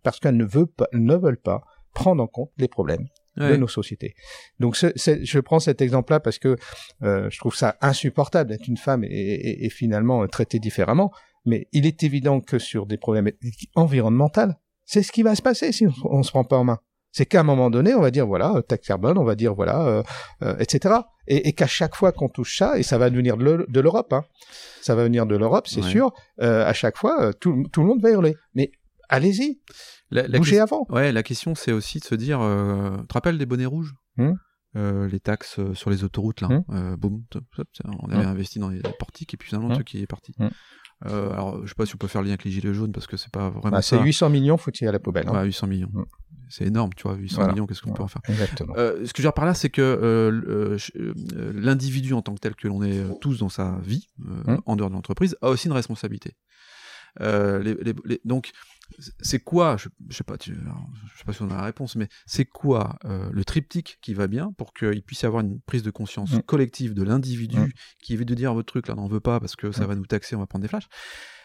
Speaker 2: Parce qu'elles ne veulent pas, ne veulent pas prendre en compte les problèmes de nos sociétés. Donc, ce- je prends cet exemple-là parce que euh, je trouve ça insupportable d'être une femme et, et- et finalement euh, traitée différemment. Mais il est évident que sur des problèmes environnementaux, c'est ce qui va se passer si on, on se prend pas en main. C'est qu'à un moment donné, on va dire voilà, euh, taxe carbone, on va dire voilà, euh, euh, etc. Et, et qu'à chaque fois qu'on touche ça, et ça va venir de l'Eu- de l'Europe, hein, ça va venir de l'Europe, c'est
Speaker 3: Ouais.
Speaker 2: sûr. euh, à chaque fois, tout, tout le monde va hurler. Mais allez-y, bougez avant.
Speaker 3: Ouais, la question c'est aussi de se dire, euh, tu te rappelles des bonnets rouges? Euh, les taxes sur les autoroutes là, euh, boum, on avait
Speaker 2: Hmm.
Speaker 3: investi dans les portiques et puis finalement le truc il est parti. Euh, alors je sais pas si on peut faire le lien avec les gilets jaunes parce que c'est pas vraiment
Speaker 2: Bah, c'est
Speaker 3: ça.
Speaker 2: 800 millions, faut tirer à la poubelle. hein.
Speaker 3: Ouais, 800 millions.
Speaker 2: Hmm.
Speaker 3: C'est énorme, tu vois, 800
Speaker 2: Voilà.
Speaker 3: millions, qu'est-ce qu'on peut en faire?
Speaker 2: Exactement.
Speaker 3: Euh, ce que je veux dire par là, c'est que euh, l'individu en tant que tel que l'on est tous dans sa vie,
Speaker 2: Hum.
Speaker 3: en dehors de l'entreprise, a aussi une responsabilité. Les- les- les- donc, c'est quoi, je, je sais pas, tu, je sais pas si on a la réponse, mais c'est quoi euh, le triptyque qui va bien pour qu'il puisse y avoir une prise de conscience
Speaker 2: Hum.
Speaker 3: collective de l'individu
Speaker 2: Hum.
Speaker 3: qui évite de dire votre truc là, n'en veut pas parce que ça
Speaker 2: Hum.
Speaker 3: va nous taxer, on va prendre des flashs.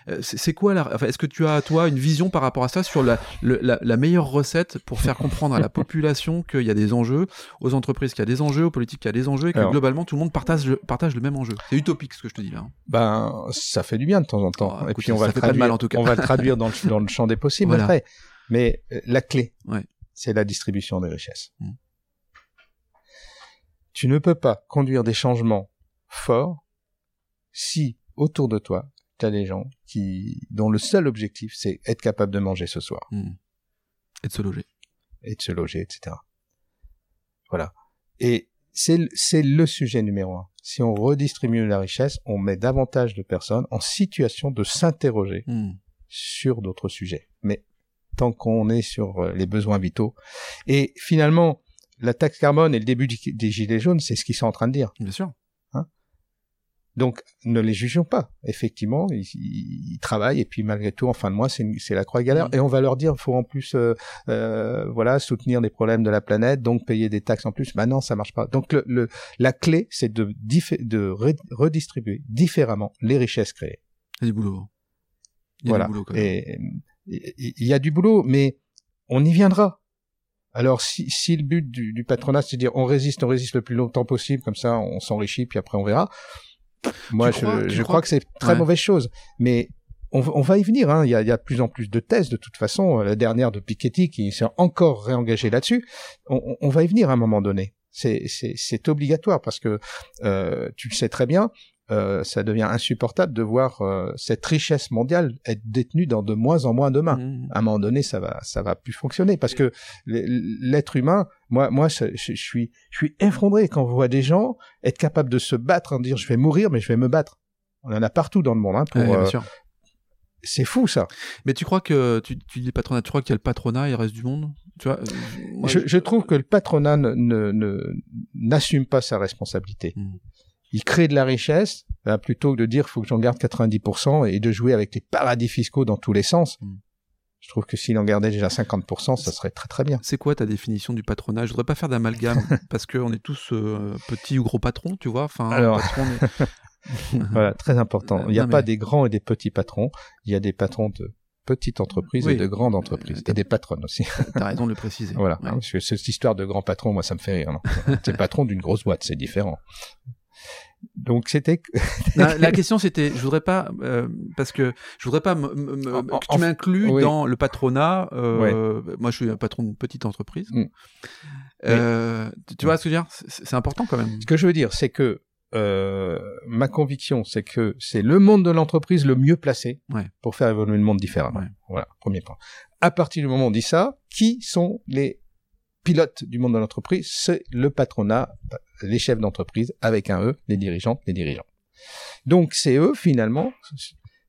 Speaker 3: Euh, C'est quoi la, enfin, est-ce que tu as toi une vision par rapport à ça sur la, le- la, la meilleure recette pour faire comprendre à la population qu'il y a des enjeux, aux entreprises qu'il y a des enjeux, aux politiques qu'il y a des enjeux et que
Speaker 2: Alors-
Speaker 3: globalement tout le monde partage le, partage le même enjeu? C'est utopique ce que je te dis là. hein.
Speaker 2: Ben, ça fait du bien de temps en temps.
Speaker 3: Ah,
Speaker 2: et
Speaker 3: écoute,
Speaker 2: puis on
Speaker 3: ça
Speaker 2: va le traduire,
Speaker 3: mal, en tout cas.
Speaker 2: on va le traduire dans le, dans le champ des possibles
Speaker 3: Voilà.
Speaker 2: après. Mais euh, la clé,
Speaker 3: Ouais.
Speaker 2: c'est la distribution des richesses.
Speaker 3: Mm.
Speaker 2: Tu ne peux pas conduire des changements forts si autour de toi, tu as des gens qui, dont le seul objectif, c'est être capable de manger ce soir
Speaker 3: Hmm. Et de se loger.
Speaker 2: et de se loger, etc. Voilà. Et c'est le- c'est le sujet numéro un. Si on redistribue la richesse, on met davantage de personnes en situation de s'interroger
Speaker 3: Hmm.
Speaker 2: sur d'autres sujets. Mais tant qu'on est sur euh, les besoins vitaux. Et finalement, la taxe carbone et le début des gilets jaunes, c'est ce qu'ils sont en train de dire.
Speaker 3: Bien sûr.
Speaker 2: Donc, ne les jugeons pas. Effectivement, ils, ils- travaillent et puis malgré tout, en fin de mois, c'est la croix et galère.
Speaker 3: Mhm.
Speaker 2: Et on va leur dire, faut en plus, euh, euh, voilà, soutenir les problèmes de la planète, donc payer des taxes en plus. Maintenant, ça marche pas. Donc, le, le- la clé, c'est de, de re- redistribuer différemment les richesses créées.
Speaker 3: Il y a du boulot. Il y a
Speaker 2: Voilà.
Speaker 3: du boulot quand même.
Speaker 2: Et et- il y a du boulot, mais on y viendra. Alors, si, si le but du, du patronat, c'est de dire on résiste, on résiste le plus longtemps possible, comme ça, on s'enrichit, puis après on verra. Moi,
Speaker 3: Tu
Speaker 2: je,
Speaker 3: crois-
Speaker 2: je
Speaker 3: crois
Speaker 2: crois que c'est très
Speaker 3: Ouais.
Speaker 2: mauvaise chose. Mais on, va- on va y venir. Hein. Il, y a, il y a de plus en plus de thèses, de toute façon. La dernière de Piketty, qui s'est encore réengagé là-dessus. On, on- va y venir à un moment donné. C'est obligatoire parce que euh, tu le sais très bien. Euh, ça devient insupportable de voir euh, cette richesse mondiale être détenue dans de moins en moins de mains
Speaker 3: Hmm.
Speaker 2: à un moment donné, ça va, ça va plus fonctionner parce que l'être humain, moi, moi, je, suis, je suis effondré quand je vois des gens être capables de se battre, en dire je vais mourir, mais je vais me battre. On en a partout dans le monde. Hein, pour,
Speaker 3: Ouais, bien
Speaker 2: euh,
Speaker 3: sûr.
Speaker 2: c'est fou ça.
Speaker 3: Mais tu crois que tu, tu dis patronat, tu crois qu'il y a le patronat et le reste du monde? Tu vois moi,
Speaker 2: je, je trouve que le patronat ne- ne- ne- n'assume pas sa responsabilité.
Speaker 3: Hmm.
Speaker 2: Il crée de la richesse ben, plutôt que de dire faut que j'en garde 90% et de jouer avec les paradis fiscaux dans tous les sens.
Speaker 3: Hmm.
Speaker 2: Je trouve que s'il en gardait déjà 50%, ça serait très très bien.
Speaker 3: C'est quoi ta définition du patronat Je voudrais pas faire d'amalgame parce qu'on est tous euh, petits ou gros patrons, tu vois. Enfin,
Speaker 2: Alors- Voilà, très important.
Speaker 3: Euh,
Speaker 2: Il n'y a
Speaker 3: non,
Speaker 2: pas
Speaker 3: mais-
Speaker 2: des grands et des petits patrons. Il y a des patrons de petites entreprises
Speaker 3: Oui.
Speaker 2: et de grandes entreprises
Speaker 3: Euh,
Speaker 2: et des patronnes aussi.
Speaker 3: T'as raison de le préciser.
Speaker 2: voilà,
Speaker 3: Ouais.
Speaker 2: hein, parce que cette histoire de grand patron, moi, ça me fait rire. non? T'es patron d'une grosse boîte, c'est différent. Donc c'était
Speaker 3: la, la question c'était, je voudrais pas, euh, parce que je voudrais pas que tu m'inclues
Speaker 2: oui.
Speaker 3: dans le patronat. euh, Moi, je suis un patron d'une petite entreprise.
Speaker 2: Mm.
Speaker 3: Euh, tu- Tu vois ce que je veux dire? C'est important quand même.
Speaker 2: Ce que je veux dire, c'est que ma conviction, c'est que c'est le monde de l'entreprise le mieux placé
Speaker 3: Ouais.
Speaker 2: pour faire évoluer le monde différemment.
Speaker 3: Ouais.
Speaker 2: Voilà, premier point. À partir du moment où on dit ça, qui sont les pilotes du monde de l'entreprise C'est le patronat, les chefs d'entreprise, avec un E, les dirigeantes, les dirigeants. Donc c'est eux, finalement,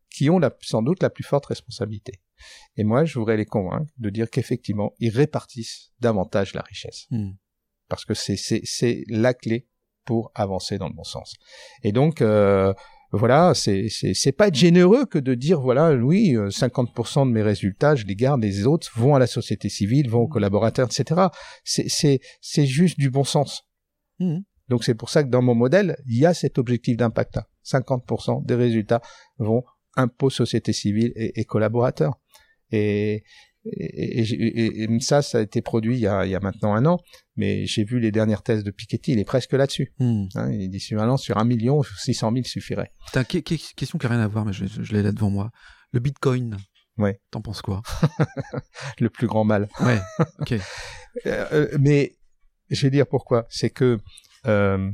Speaker 2: qui ont la, sans doute la plus forte responsabilité. Et moi, je voudrais les convaincre de dire qu'effectivement, ils répartissent davantage la richesse
Speaker 3: Mm.
Speaker 2: parce que c'est la clé pour avancer dans le bon sens. Et donc euh, voilà, c'est c'est c'est pas être généreux que de dire voilà oui euh, 50% de mes résultats je les garde, les autres vont à la société civile, vont aux collaborateurs, etc. C'est c'est c'est juste du bon sens.
Speaker 3: Mhm.
Speaker 2: Donc c'est pour ça que dans mon modèle il y a cet objectif d'impact là. 50% des résultats vont impôts société civile et, et collaborateurs. Et et, et- et- et ça, ça a été produit il y a, il y a maintenant un an, mais j'ai vu les dernières thèses de Piketty, il est presque là-dessus.
Speaker 3: Mm.
Speaker 2: Hein, il dit sur un an, sur un million, 600 000 suffirait.
Speaker 3: Putain, que- que- question qui n'a rien à voir, mais je, je- je l'ai là devant moi. Le Bitcoin.
Speaker 2: Ouais.
Speaker 3: T'en penses quoi?
Speaker 2: Le plus grand mal.
Speaker 3: Ouais. Ok.
Speaker 2: Euh, euh, mais je vais dire pourquoi. C'est que euh,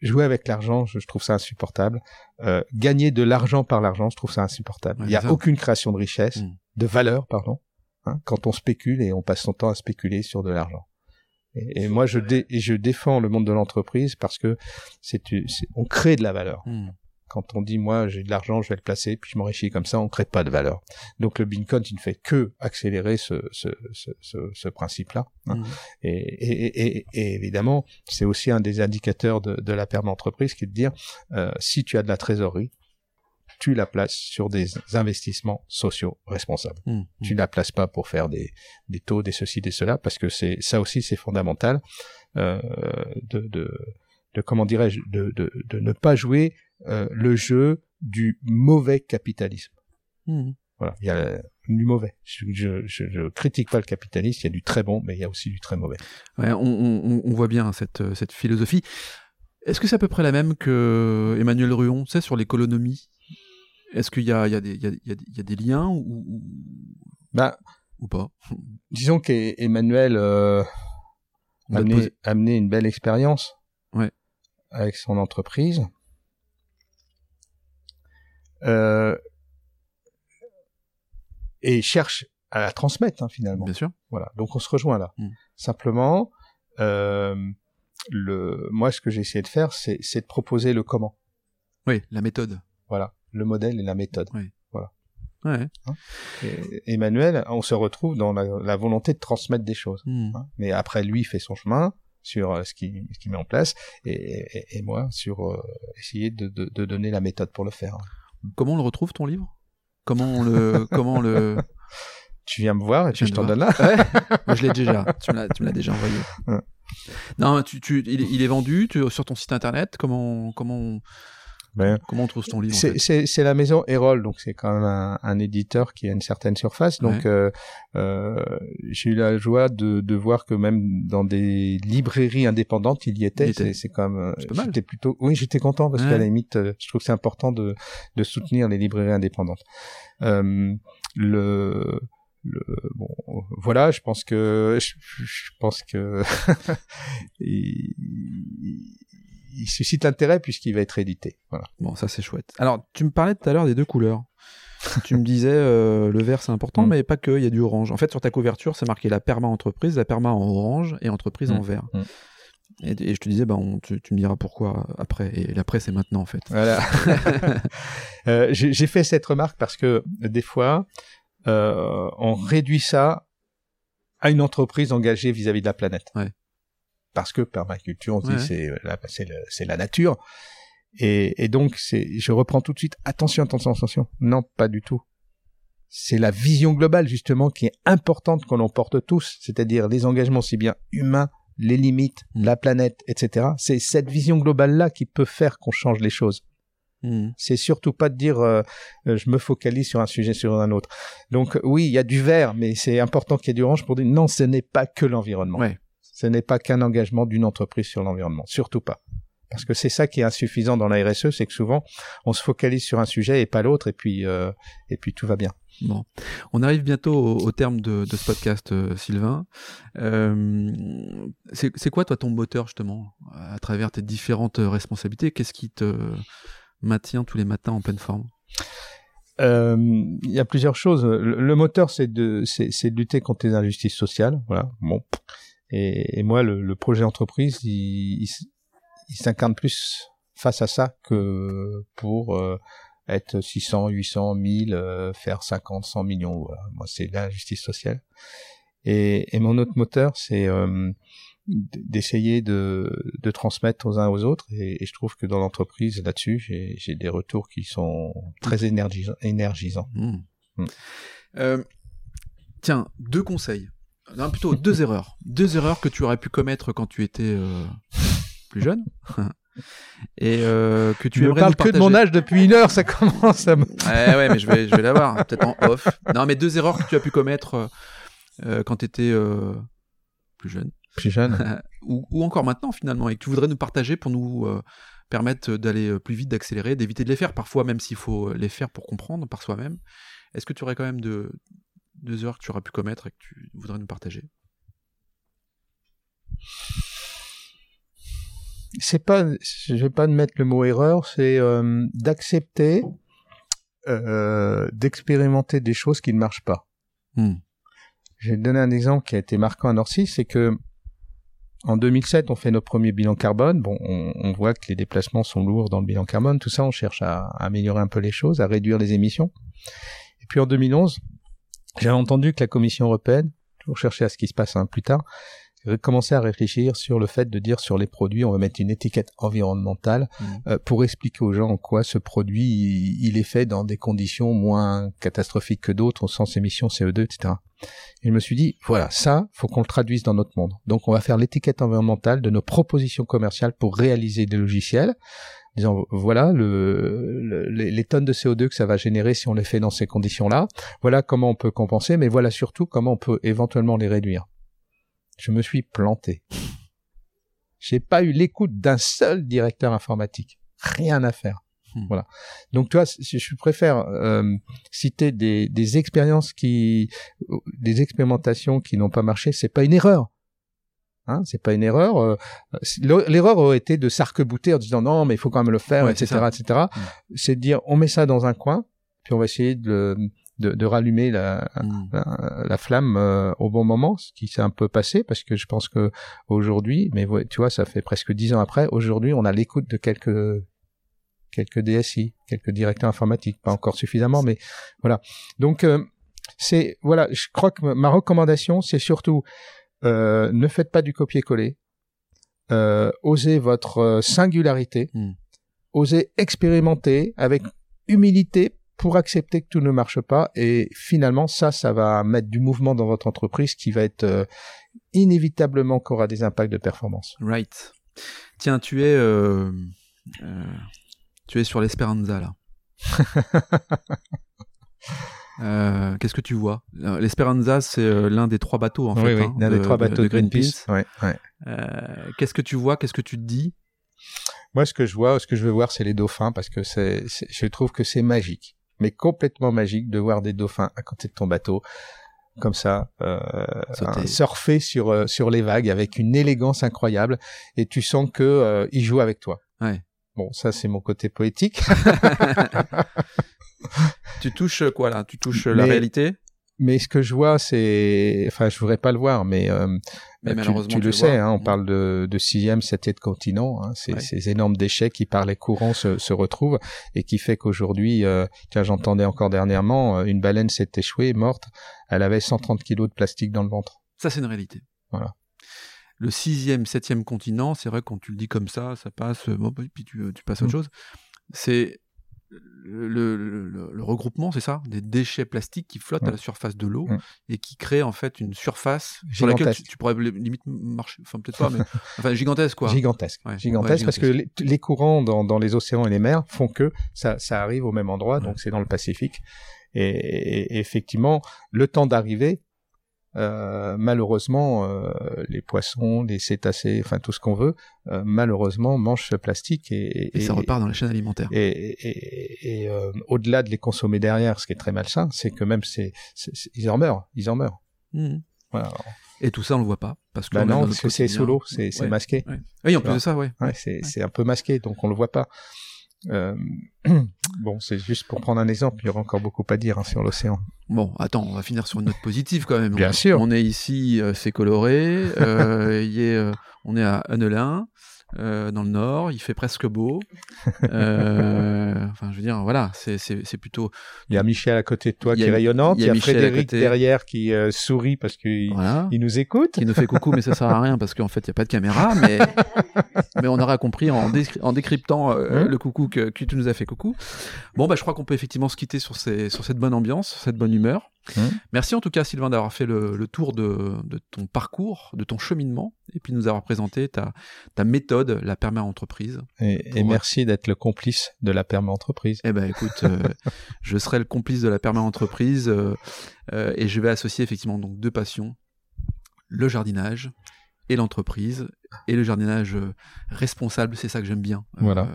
Speaker 2: jouer avec l'argent, je, je trouve ça insupportable. Euh, gagner de l'argent par l'argent, je trouve ça insupportable.
Speaker 3: Ouais,
Speaker 2: il n'y a
Speaker 3: ça.
Speaker 2: aucune création de richesse,
Speaker 3: Mm.
Speaker 2: de valeur, pardon, hein, quand on spécule et on passe son temps à spéculer sur de l'argent. Et, et moi, je, dé- je défends le monde de l'entreprise parce que c'est, c'est- on crée de la valeur.
Speaker 3: Mm.
Speaker 2: Quand on dit moi j'ai de l'argent, je vais le placer, puis je m'enrichis comme ça, on crée pas de valeur. Donc le Bitcoin, il ne fait que accélérer ce, ce, ce, ce, ce principe-là. hein.
Speaker 3: Mm.
Speaker 2: Et, et, et, et évidemment, c'est aussi un des indicateurs de, de la perme entreprise qui est de dire euh, si tu as de la trésorerie, tu la places sur des investissements sociaux responsables.
Speaker 3: Mm.
Speaker 2: Tu la places pas pour faire des, des taux, des ceci, des cela, parce que c'est ça aussi c'est fondamental euh, de, de, de comment dirais-je de, de, de ne pas jouer euh, le jeu du mauvais capitalisme.
Speaker 3: Mm.
Speaker 2: Voilà, il y a euh, du mauvais. Je, je, je, je critique pas le capitalisme, il y a du très bon, mais il y a aussi du très mauvais.
Speaker 3: Ouais, on, on- on voit bien cette, euh, cette philosophie. Est-ce que c'est à peu près la même que Emmanuel Ruon, tu sais, sur l'économie? Est-ce qu'il y a, il y, a des- il y, a, il y a- des liens ou, ou, ou pas?
Speaker 2: disons qu'Emmanuel euh, a amené, amené une belle expérience
Speaker 3: Ouais.
Speaker 2: avec son entreprise. Euh, et cherche à la transmettre hein, finalement.
Speaker 3: Bien sûr.
Speaker 2: Voilà, donc on se rejoint là.
Speaker 3: Mm.
Speaker 2: Simplement, euh, le, moi ce que j'ai essayé de faire, c'est c'est de proposer le comment.
Speaker 3: Oui, la méthode.
Speaker 2: Voilà, le modèle et la méthode.
Speaker 3: Ouais.
Speaker 2: Et Emmanuel, on se retrouve dans la, la volonté de transmettre des choses.
Speaker 3: Mm.
Speaker 2: hein? Mais après, lui fait son chemin sur euh, ce qu'il ce qu'il met en place, et, et, et moi sur euh, essayer de, de, de donner la méthode pour le faire.
Speaker 3: Comment on le retrouve ton livre? Comment on le comment on le
Speaker 2: Tu viens me voir et
Speaker 3: Je
Speaker 2: puis je
Speaker 3: viens
Speaker 2: t'en donne là.
Speaker 3: Ouais, moi, je l'ai déjà. Tu me l'as, tu me l'as déjà envoyé.
Speaker 2: Ouais.
Speaker 3: Non, tu, tu, il, est, il est vendu tu- sur ton site internet. Comment, comment, on,
Speaker 2: Ben,
Speaker 3: comment on trouve ton livre en
Speaker 2: C'est
Speaker 3: fait
Speaker 2: c'est- c'est la maison Erol, donc c'est quand même un, un éditeur qui a une certaine surface. Donc
Speaker 3: Ouais.
Speaker 2: euh, euh, j'ai eu la joie de, de voir que même dans des librairies indépendantes, il y était. C'est quand même.
Speaker 3: Mal.
Speaker 2: J'étais plutôt. Oui, j'étais content parce
Speaker 3: Ouais.
Speaker 2: qu'à la limite, euh, je trouve que c'est important de, de soutenir les librairies indépendantes. Euh, le le, bon, voilà, je pense que je, je pense que il, il- suscite l'intérêt puisqu'il va être édité. Voilà.
Speaker 3: Bon, ça c'est chouette. Alors, tu me parlais tout à l'heure des deux couleurs. tu me disais euh, le vert c'est important,
Speaker 2: Mm.
Speaker 3: mais pas que. Il y a du orange. En fait, sur ta couverture, c'est marqué la perma entreprise, la perma en orange et entreprise en
Speaker 2: Mm.
Speaker 3: vert.
Speaker 2: Mm.
Speaker 3: Et, et je te disais, bah, on- tu, tu me diras pourquoi après. Et l'après, c'est maintenant en fait.
Speaker 2: Voilà. Euh, J'ai j'ai fait cette remarque parce que des fois, euh, on réduit ça à une entreprise engagée vis-à-vis de la planète.
Speaker 3: Ouais.
Speaker 2: Parce que permaculture, on se
Speaker 3: Ouais.
Speaker 2: dit c'est la, c'est la nature. Et, et donc, c'est, je reprends tout de suite. Attention, attention, attention. Non, pas du tout. C'est la vision globale justement qui est importante qu'on en porte tous, c'est-à-dire les engagements aussi bien humains, les limites,
Speaker 3: Mm.
Speaker 2: la planète, etc. C'est cette vision globale là qui peut faire qu'on change les choses. Mmh. C'est surtout pas de dire euh, euh, je me focalise sur un sujet sur un autre. Donc oui, il y a du vert, mais c'est important qu'il y ait du orange pour dire non, ce n'est pas que l'environnement. Ce n'est pas qu'un engagement d'une entreprise sur l'environnement, surtout pas. Parce que c'est ça qui est insuffisant dans la RSE, c'est que souvent on se focalise sur un sujet et pas l'autre, et puis euh, et puis tout va bien.
Speaker 3: Bon, on arrive bientôt au, terme de, ce podcast, Sylvain. c'est quoi toi ton moteur justement à travers tes différentes responsabilités? Qu'est-ce qui te maintient tous les matins en pleine forme?
Speaker 2: Euh, il y a plusieurs choses. Le, moteur, c'est de, c'est, de lutter contre les injustices sociales. Voilà. Bon. Et, moi, le, projet entreprise, il, il, s'incarne plus face à ça que pour euh, être 600, 800, 1000, faire 50, 100 millions. Voilà. Moi, c'est l'injustice sociale. Et, et, mon autre moteur, c'est euh, d'essayer de, de, transmettre aux uns aux autres et, je trouve que dans l'entreprise là-dessus j'ai des retours qui sont très énergisants. énergisants.
Speaker 3: Mmh. Mmh. Euh, tiens, deux conseils, non plutôt deux erreurs, deux erreurs que tu aurais pu commettre quand tu étais euh, plus jeune. et euh, que tu
Speaker 2: ne parles que de mon âge depuis une heure, ça commence à me.
Speaker 3: ouais, ouais, mais je vais, je vais l'avoir, peut-être en off. Non, mais deux erreurs que tu as pu commettre euh, quand tu étais plus jeune
Speaker 2: plus jeune.
Speaker 3: ou, encore maintenant finalement, et que tu voudrais nous partager pour nous permettre d'aller plus vite, d'accélérer, d'éviter de les faire, parfois même s'il faut les faire pour comprendre par soi-même. Est-ce que tu aurais quand même de, deux heures que tu aurais pu commettre et que tu voudrais nous partager
Speaker 2: C'est pas, je vais pas mettre le mot erreur, c'est euh, d'accepter d'expérimenter des choses qui ne marchent pas. Hmm. Je vais te donner un exemple qui a été marquant à Norcy, c'est que en 2007, on fait notre premier bilan carbone. Bon, on, voit que les déplacements sont lourds dans le bilan carbone. Tout ça, on cherche à, améliorer un peu les choses, à réduire les émissions. Et puis en 2011, j'ai entendu que la Commission européenne, toujours chercher à ce qui se passe un plus tard, commencer à réfléchir sur le fait de dire sur les produits, on va mettre une étiquette environnementale mmh. euh, pour expliquer aux gens en quoi ce produit il, est fait dans des conditions moins catastrophiques que d'autres, au sens émissions CO2, etc. Et je me suis dit, voilà, ça, faut qu'on le traduise dans notre monde. Donc, on va faire l'étiquette environnementale de nos propositions commerciales pour réaliser des logiciels. Disant, voilà le, les, tonnes de CO2 que ça va générer si on les fait dans ces conditions-là. Voilà comment on peut compenser, mais voilà surtout comment on peut éventuellement les réduire. Je me suis planté. J'ai pas eu l'écoute d'un seul directeur informatique. Rien à faire. Hmm. Voilà. Donc, toi, je préfère euh, citer des, des expériences qui, des expérimentations qui n'ont pas marché. C'est pas une erreur. Hein, c'est pas une erreur. Euh, l'erreur aurait été de s'arc-bouter en disant non, mais il faut quand même le faire, etc., etc. Hmm. C'est de dire on met ça dans un coin, puis on va essayer de, de, de rallumer la, hmm. la, flamme euh, au bon moment, ce qui s'est un peu passé parce que je pense que aujourd'hui, mais tu vois, ça fait presque dix ans après. Aujourd'hui, on a l'écoute de quelques quelques DSI, quelques directeurs informatiques, pas encore suffisamment, mais voilà. Donc euh, c'est voilà, je crois que ma recommandation, c'est surtout euh, ne faites pas du copier-coller, euh, osez votre singularité, hmm. osez expérimenter avec humilité pour accepter que tout ne marche pas et finalement ça ça va mettre du mouvement dans votre entreprise qui va être inévitablement qu'aura des impacts de performance.
Speaker 3: Right. Tiens, tu es tu es sur l'Esperanza là. Euh, qu'est-ce que tu vois? Euh, L'Esperanza, c'est euh, l'un des trois bateaux en fait.
Speaker 2: Oui, hein, l'un des trois bateaux de, Greenpeace.
Speaker 3: qu'est-ce que tu vois? Qu'est-ce que tu te dis?
Speaker 2: Moi, ce que je vois, ce que je veux voir, c'est les dauphins parce que c'est, je trouve que c'est magique, mais complètement magique de voir des dauphins à côté de ton bateau comme ça, surfer sur sur les vagues avec une élégance incroyable, et tu sens que ils jouent avec toi.
Speaker 3: Ouais.
Speaker 2: Bon, ça c'est mon côté poétique.
Speaker 3: tu touches quoi là? Tu touches la réalité?
Speaker 2: mais ce que je vois, c'est, enfin, je voudrais pas le voir, mais, euh, mais tu, tu, le sais, hein, on parle de, de sixième, septième continent, hein, ces, ces, énormes déchets qui par les courants se, se retrouvent et qui fait qu'aujourd'hui, euh, tiens, j'entendais encore dernièrement, euh, une baleine s'est échouée, morte, elle avait 130 kilos de plastique dans le ventre.
Speaker 3: Ça, c'est une réalité.
Speaker 2: Voilà
Speaker 3: le sixième, septième continent, c'est vrai quand tu le dis comme ça, ça passe, bon, puis tu, tu passes à autre mmh. chose. C'est le, le, le, regroupement, c'est ça, des déchets plastiques qui flottent à la surface de l'eau et qui créent en fait une surface sur laquelle tu, pourrais limite marcher, enfin peut-être pas, mais enfin gigantesque quoi.
Speaker 2: Gigantesque, gigantesque, parce que les, courants dans, dans, les océans et les mers font que ça, ça arrive au même endroit, donc c'est dans le Pacifique. Et, et, effectivement, le temps d'arriver, euh, malheureusement, euh, les poissons, les cétacés, enfin tout ce qu'on veut, euh, malheureusement mangent ce plastique et,
Speaker 3: et, ça repart dans la chaîne alimentaire.
Speaker 2: Et, au-delà de les consommer derrière, ce qui est très malsain, c'est que même c'est, ils en meurent, ils en meurent.
Speaker 3: Mmh. Voilà. Et tout ça, on le voit pas parce que
Speaker 2: bah non, parce que c'est solo, c'est masqué.
Speaker 3: Oui, en plus de ça, ouais.
Speaker 2: ouais c'est un peu masqué, donc on le voit pas. Euh, bon, c'est juste pour prendre un exemple, il y aura encore beaucoup à dire hein, sur l'océan.
Speaker 3: Bon, attends, on va finir sur une note positive quand même.
Speaker 2: Bien sûr.
Speaker 3: On est ici, euh, c'est coloré, euh, y est, euh, on est à Annelin. Euh, dans le nord, il fait presque beau. Euh, enfin, je veux dire, voilà, c'est plutôt.
Speaker 2: Il y a Michel à côté de toi qui est rayonnante. Il y a, Frédéric derrière qui euh, sourit parce qu'il il nous écoute.
Speaker 3: Qui nous fait coucou, mais ça sert à rien parce qu'en fait, il n'y a pas de caméra. Mais, mais on aura compris en, en décryptant euh, hein le coucou que, que, tu nous as fait coucou. Bon, bah, je crois qu'on peut effectivement se quitter sur, ces, sur cette bonne ambiance, cette bonne humeur. Mmh. Merci en tout cas Sylvain d'avoir fait le, tour de, ton parcours, de ton cheminement, et puis nous avoir présenté ta, méthode, la perma-entreprise.
Speaker 2: Et, merci d'être le complice de la perma-entreprise.
Speaker 3: Eh ben écoute, euh, je serai le complice de la perma-entreprise, euh, euh, et je vais associer effectivement donc deux passions, le jardinage et l'entreprise, et le jardinage responsable, c'est ça que j'aime bien.
Speaker 2: Voilà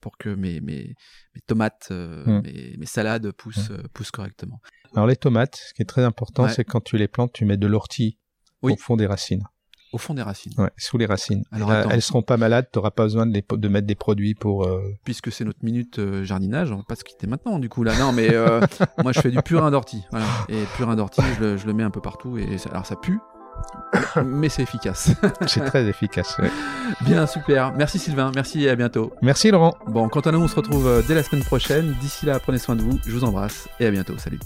Speaker 3: pour que mes, mes, mes tomates, mmh. mes, mes, salades poussent, mmh. poussent correctement.
Speaker 2: Alors les tomates, ce qui est très important, c'est quand tu les plantes, tu mets de l'ortie au fond des racines.
Speaker 3: Au fond des racines.
Speaker 2: Ouais, sous les racines. Alors, elles, elles seront pas malades, tu n'auras pas besoin de, de, mettre des produits pour. Euh...
Speaker 3: Puisque c'est notre minute euh, jardinage, on va pas se quitter maintenant du coup là. Non, mais euh, moi je fais du purin d'ortie. Voilà. Et purin d'ortie, je le, je le, mets un peu partout et alors ça pue, mais c'est efficace.
Speaker 2: c'est très efficace. Ouais.
Speaker 3: Bien, super. Merci Sylvain, merci et à bientôt.
Speaker 2: Merci Laurent.
Speaker 3: Bon, quant à nous, on se retrouve dès la semaine prochaine. D'ici là, prenez soin de vous. Je vous embrasse et à bientôt. Salut.